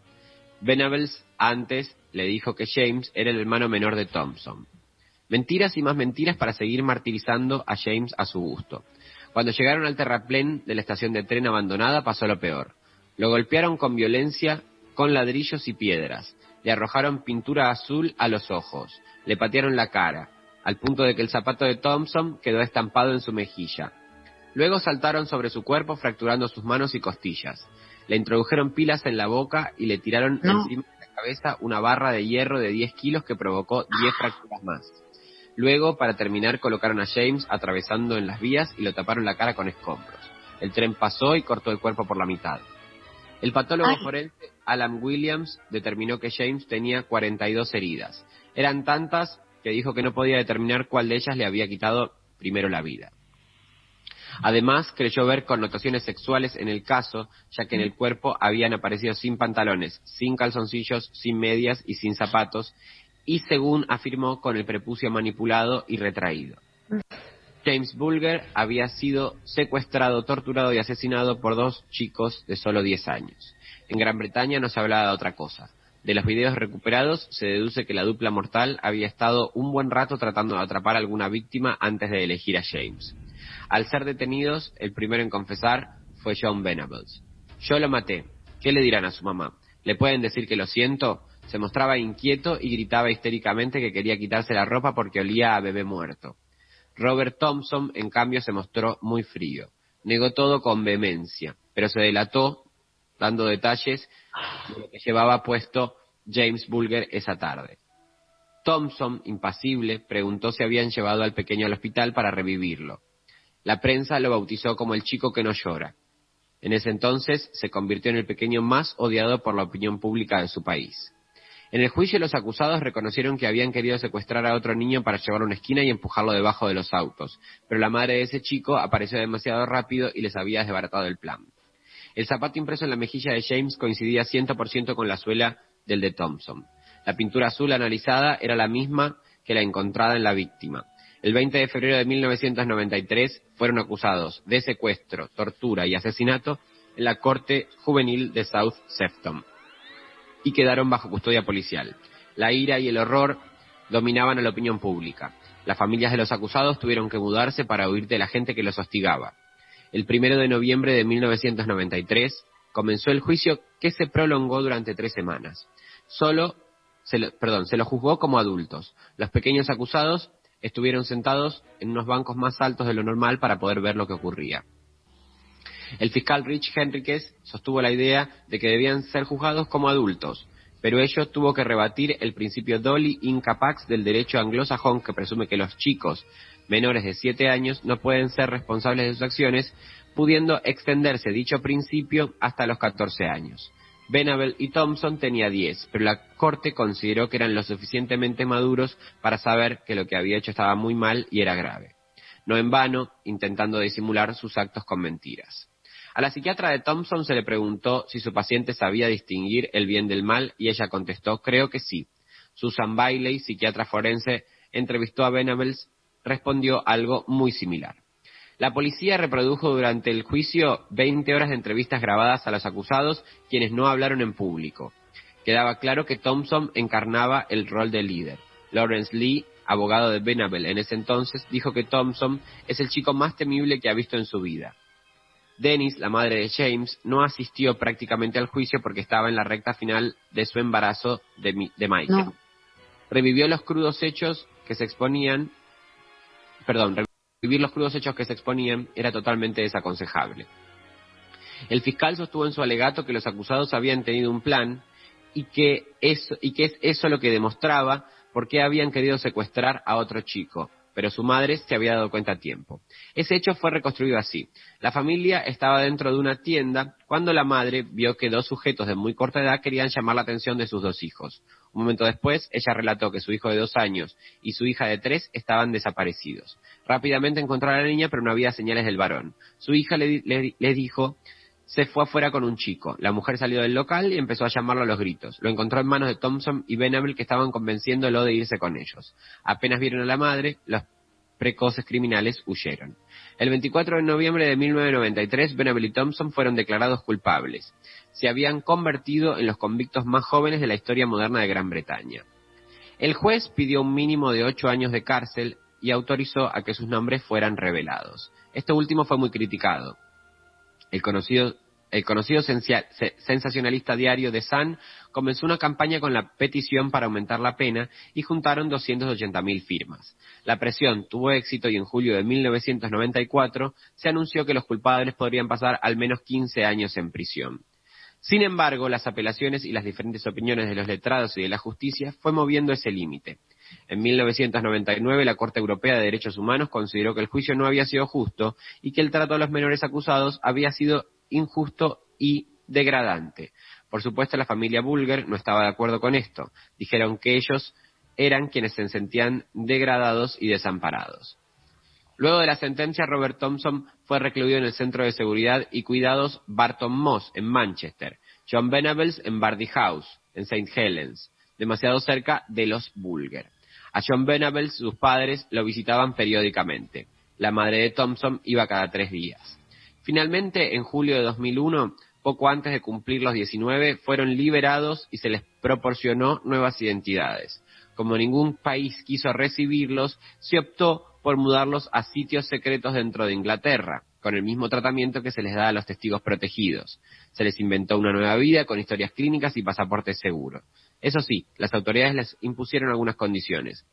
Venables antes le dijo que James era el hermano menor de Thompson. Mentiras y más mentiras para seguir martirizando a James a su gusto. Cuando llegaron al terraplén de la estación de tren abandonada pasó lo peor. Lo golpearon con violencia con ladrillos y piedras. Le arrojaron pintura azul a los ojos. Le patearon la cara, al punto de que el zapato de Thompson quedó estampado en su mejilla. Luego saltaron sobre su cuerpo fracturando sus manos y costillas. Le introdujeron pilas en la boca y le tiraron encima de la cabeza una barra de hierro de 10 kilos que provocó 10 fracturas más. Luego, para terminar, colocaron a James atravesando en las vías y lo taparon la cara con escombros. El tren pasó y cortó el cuerpo por la mitad. El patólogo Ay. forense Alan Williams determinó que James tenía 42 heridas. Eran tantas que dijo que no podía determinar cuál de ellas le había quitado primero la vida. Además, creyó ver connotaciones sexuales en el caso, ya que en el cuerpo habían aparecido sin pantalones, sin calzoncillos, sin medias y sin zapatos, y según afirmó, con el prepucio manipulado y retraído. James Bulger había sido secuestrado, torturado y asesinado por dos chicos de solo 10 años. En Gran Bretaña no se hablaba de otra cosa. De los videos recuperados se deduce que la dupla mortal había estado un buen rato tratando de atrapar a alguna víctima antes de elegir a James. Al ser detenidos, el primero en confesar fue John Venables. Yo lo maté. ¿Qué le dirán a su mamá? ¿Le pueden decir que lo siento? Se mostraba inquieto y gritaba histéricamente que quería quitarse la ropa porque olía a bebé muerto. Robert Thompson, en cambio, se mostró muy frío. Negó todo con vehemencia, pero se delató dando detalles de lo que llevaba puesto James Bulger esa tarde. Thompson, impasible, preguntó si habían llevado al pequeño al hospital para revivirlo. La prensa lo bautizó como el chico que no llora. En ese entonces se convirtió en el pequeño más odiado por la opinión pública de su país. En el juicio los acusados reconocieron que habían querido secuestrar a otro niño para llevarlo a una esquina y empujarlo debajo de los autos, pero la madre de ese chico apareció demasiado rápido y les había desbaratado el plan. El zapato impreso en la mejilla de James coincidía 100% con la suela del de Thompson. La pintura azul analizada era la misma que la encontrada en la víctima. El 20 de febrero de 1993 fueron acusados de secuestro, tortura y asesinato en la Corte Juvenil de South Sefton y quedaron bajo custodia policial. La ira y el horror dominaban a la opinión pública. Las familias de los acusados tuvieron que mudarse para huir de la gente que los hostigaba. El primero de noviembre de 1993 comenzó el juicio que se prolongó durante tres semanas. Solo, se perdón, se lo juzgó como adultos. Los pequeños acusados estuvieron sentados en unos bancos más altos de lo normal para poder ver lo que ocurría. El fiscal Rich Henriquez sostuvo la idea de que debían ser juzgados como adultos, pero ello tuvo que rebatir el principio Dolly Incapax del derecho anglosajón que presume que los chicos menores de 7 años no pueden ser responsables de sus acciones, pudiendo extenderse dicho principio hasta los 14 años. Venable y Thompson tenía 10, pero la corte consideró que eran lo suficientemente maduros para saber que lo que había hecho estaba muy mal y era grave. No en vano, intentando disimular sus actos con mentiras. A la psiquiatra de Thompson se le preguntó si su paciente sabía distinguir el bien del mal y ella contestó, creo que sí. Susan Bailey, psiquiatra forense, entrevistó a Venables, respondió algo muy similar. La policía reprodujo durante el juicio 20 horas de entrevistas grabadas a los acusados, quienes no hablaron en público. Quedaba claro que Thompson encarnaba el rol de líder. Lawrence Lee, abogado de Venable en ese entonces, dijo que Thompson es el chico más temible que ha visto en su vida. Dennis, la madre de James, no asistió prácticamente al juicio porque estaba en la recta final de su embarazo de, Mi- de Michael. Revivió los crudos hechos que se exponían, perdón, revivir los crudos hechos que se exponían era totalmente desaconsejable. El fiscal sostuvo en su alegato que los acusados habían tenido un plan y que, eso, y que es eso lo que demostraba por qué habían querido secuestrar a otro chico, pero su madre se había dado cuenta a tiempo. Ese hecho fue reconstruido así. La familia estaba dentro de una tienda cuando la madre vio que dos sujetos de muy corta edad querían llamar la atención de sus dos hijos. Un momento después, ella relató que su hijo de dos años y su hija de tres estaban desaparecidos. Rápidamente encontró a la niña, pero no había señales del varón. Su hija le, di- le- le dijo se fue afuera con un chico. La mujer salió del local y empezó a llamarlo a los gritos. Lo encontró en manos de Thompson y Venable que estaban convenciéndolo de irse con ellos. Apenas vieron a la madre, los precoces criminales huyeron. El 24 de noviembre de 1993, Benable y Thompson fueron declarados culpables. Se habían convertido en los convictos más jóvenes de la historia moderna de Gran Bretaña. El juez pidió un mínimo de ocho años de cárcel y autorizó a que sus nombres fueran revelados. Esto último fue muy criticado. El conocido, el conocido sensacionalista diario The Sun comenzó una campaña con la petición para aumentar la pena y juntaron 280.000 firmas. La presión tuvo éxito y en julio de 1994 se anunció que los culpables podrían pasar al menos 15 años en prisión. Sin embargo, las apelaciones y las diferentes opiniones de los letrados y de la justicia fue moviendo ese límite. En 1999, la Corte Europea de Derechos Humanos consideró que el juicio no había sido justo y que el trato a los menores acusados había sido injusto y degradante. Por supuesto, la familia Bulger no estaba de acuerdo con esto. Dijeron que ellos eran quienes se sentían degradados y desamparados. Luego de la sentencia, Robert Thompson fue recluido en el Centro de Seguridad y Cuidados Barton Moss, en Manchester, John Venables en Bardi House, en St. Helens, demasiado cerca de los Bulger. A John Venables sus padres lo visitaban periódicamente. La madre de Thompson iba cada tres días. Finalmente, en julio de 2001, poco antes de cumplir los 19, fueron liberados y se les proporcionó nuevas identidades. Como ningún país quiso recibirlos, se optó por mudarlos a sitios secretos dentro de Inglaterra, con el mismo tratamiento que se les da a los testigos protegidos. Se les inventó una nueva vida con historias clínicas y pasaportes seguros. Eso sí, las autoridades les impusieron algunas condiciones.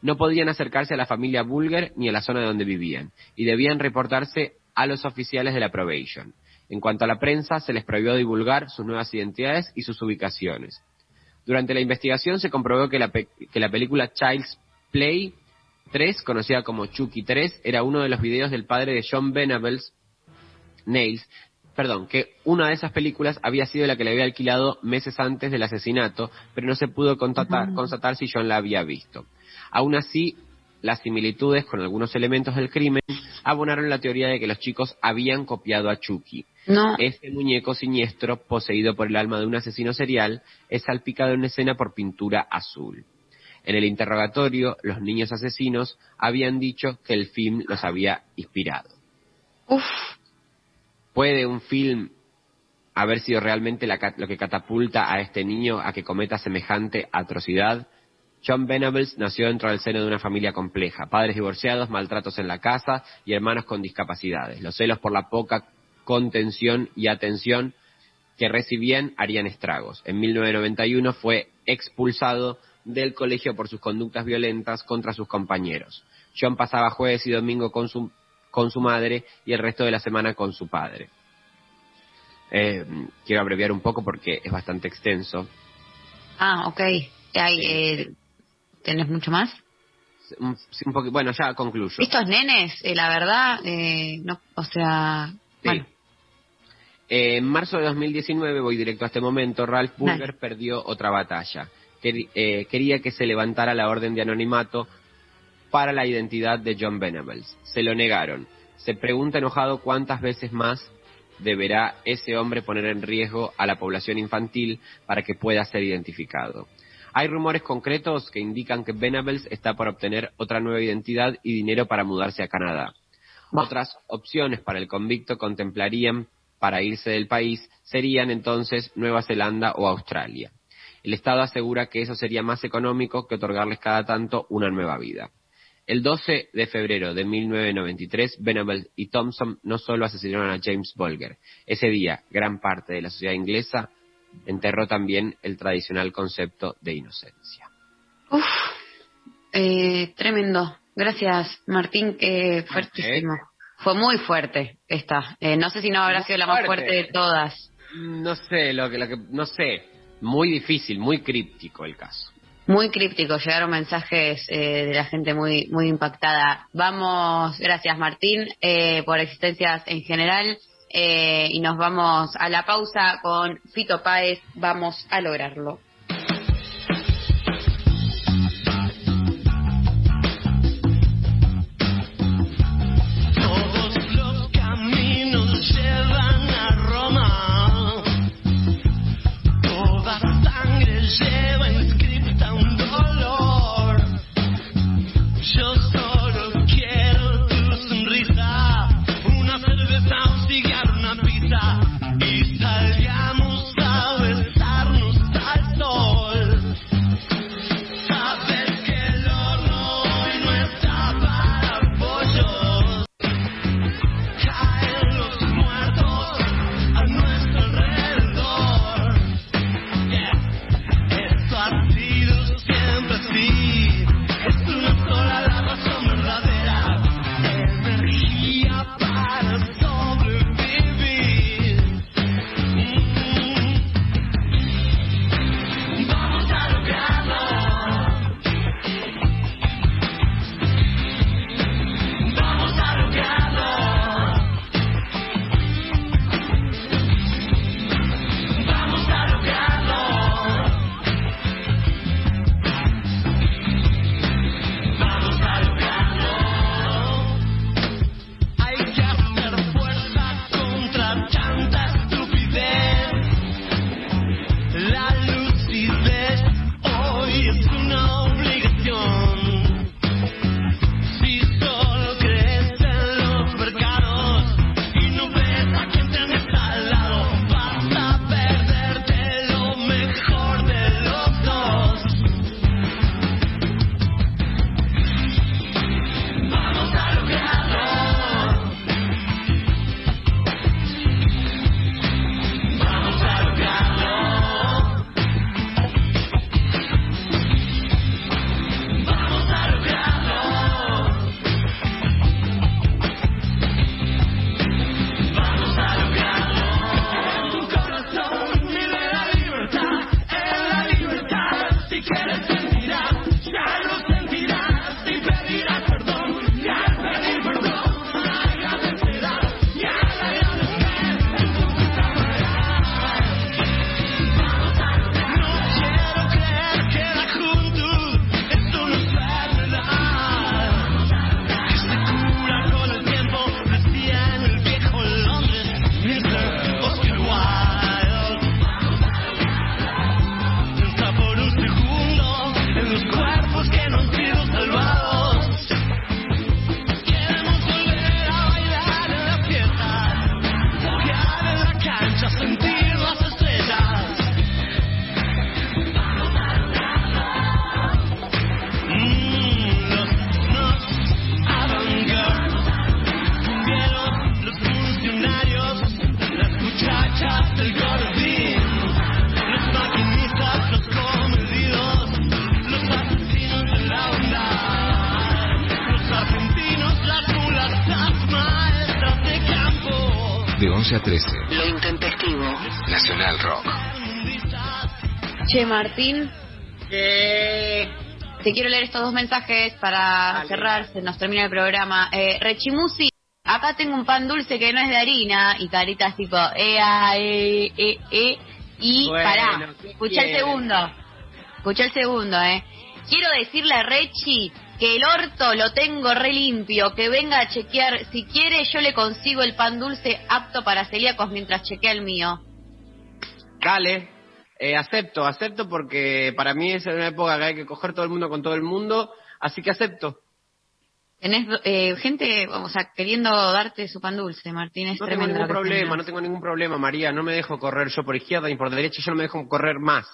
No podían acercarse a la familia Bulger ni a la zona donde vivían, y debían reportarse a los oficiales de la probation. En cuanto a la prensa, se les prohibió divulgar sus nuevas identidades y sus ubicaciones. Durante la investigación se comprobó que la, pe- que la película Child's Play 3, conocida como Chucky 3, era uno de los videos del padre de John Venables, Nails, perdón, que una de esas películas había sido la que le había alquilado meses antes del asesinato, pero no se pudo constatar, constatar si John la había visto. Aún así, las similitudes con algunos elementos del crimen abonaron la teoría de que los chicos habían copiado a Chucky. No. Este muñeco siniestro, poseído por el alma de un asesino serial, es salpicado en escena por pintura azul. En el interrogatorio, los niños asesinos habían dicho que el film los había inspirado. ¿Puede un film haber sido realmente la lo que catapulta a este niño a que cometa semejante atrocidad? John Venables nació dentro del seno de una familia compleja, padres divorciados, maltratos en la casa y hermanos con discapacidades. Los celos por la poca contención y atención que recibían harían estragos. En 1991 fue expulsado del colegio por sus conductas violentas contra sus compañeros. John pasaba jueves y domingo con su, con su madre y el resto de la semana con su padre. Eh, quiero abreviar un poco porque es bastante extenso. Ah, ok. Hay, eh, ¿Tenés mucho más? Un, bueno, ya concluyo. Estos nenes, eh, la verdad, eh, no, o sea, Sí. Eh, en marzo de 2019, voy directo a este momento, Ralph Burger perdió otra batalla. Eh, quería que se levantara la orden de anonimato para la identidad de John Venables. Se lo negaron. Se pregunta enojado cuántas veces más deberá ese hombre poner en riesgo a la población infantil para que pueda ser identificado. Hay rumores concretos que indican que Venables está por obtener otra nueva identidad y dinero para mudarse a Canadá. Otras opciones para el convicto contemplarían para irse del país serían entonces Nueva Zelanda o Australia. El Estado asegura que eso sería más económico que otorgarles cada tanto una nueva vida. El 12 de febrero de 1993, Venables y Thompson no solo asesinaron a James Bolger. Ese día, gran parte de la sociedad inglesa enterró también el tradicional concepto de inocencia. eh, tremendo. Gracias, Martín, que fuertísimo. Fue muy fuerte esta. Eh, no sé si no habrá sido la más fuerte de todas. No sé, lo que, lo que, no sé. Muy difícil, muy críptico el caso. Muy críptico, llegaron mensajes eh, de la gente muy muy impactada. Vamos, gracias Martín eh, por existencias en general eh, y nos vamos a la pausa con Fito Páez. Vamos a lograrlo. Sangre Martín. Te quiero leer estos dos mensajes para cerrar, se nos termina el programa. Eh, Rechimusi, acá tengo un pan dulce que no es de harina y caritas tipo ea, e, e, e, y Bueno, pará, ¿qué escucha el segundo, escucha el segundo, eh. Quiero decirle a Rechi que el orto lo tengo re limpio, que venga a chequear, si quiere yo le consigo el pan dulce apto para celíacos mientras chequea el mío. Dale, eh, acepto, acepto porque para mí es una época que hay que coger todo el mundo con todo el mundo, así que acepto. Tenés eh, gente, o sea, queriendo darte su pan dulce, Martín, es No tengo ningún problema, tenés. no tengo ningún problema, María, no me dejo correr yo por izquierda ni por derecha, yo no me dejo correr más.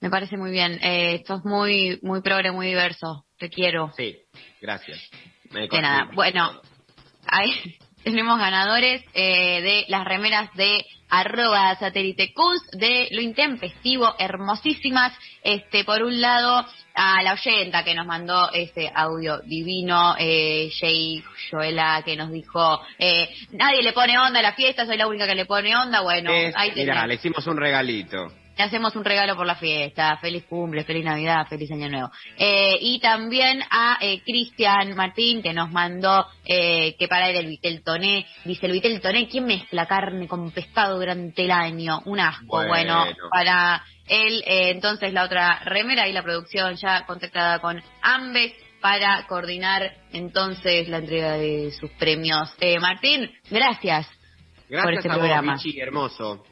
Me parece muy bien. Eh, esto es muy, muy progre, muy diverso. Te quiero. Sí, gracias. Me De nada. Bueno, ahí tenemos ganadores eh, de las remeras de arroba satélite Cus, de lo intempestivo, hermosísimas. Este, por un lado, a la oyenta que nos mandó ese audio divino, eh, Jay Joela, que nos dijo, eh, nadie le pone onda a la fiesta, soy la única que le pone onda. Bueno, Es- ahí tenés. le hicimos un regalito. Le hacemos un regalo por la fiesta. Feliz cumple, feliz Navidad, feliz Año Nuevo. Eh, y también a eh, Cristian Martín, que nos mandó eh, que para él el vitel toné. Dice, el vitel toné, ¿quién mezcla carne con pescado durante el año? Un asco. Bueno, Bueno. para él, eh, entonces la otra remera y la producción ya contactada con Ambes para coordinar entonces la entrega de sus premios. Eh, Martín, gracias. Gracias por este a vos, programa. Vichy, hermoso.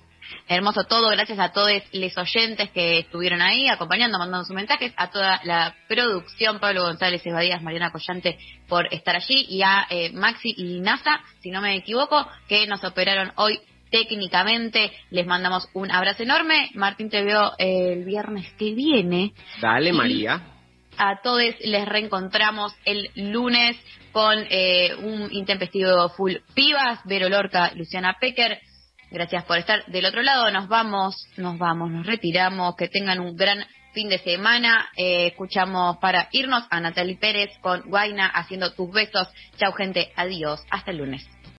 Hermoso todo, gracias a todos los oyentes que estuvieron ahí acompañando, mandando sus mensajes, a toda la producción, Pablo González Evadías, Mariana Collante por estar allí y a eh, Maxi y NASA, si no me equivoco, que nos operaron hoy técnicamente. Les mandamos un abrazo enorme. Martín te veo el viernes que viene. Dale, Y- María. A todos les reencontramos el lunes con eh, un intempestivo full pibas, Vero Lorca, Luciana Pecker. Gracias por estar del otro lado. Nos vamos, nos vamos, nos retiramos. Que tengan un gran fin de semana. Eh, escuchamos para irnos a Natalie Pérez con Guaina haciendo tus besos. Chau gente, adiós. Hasta el lunes.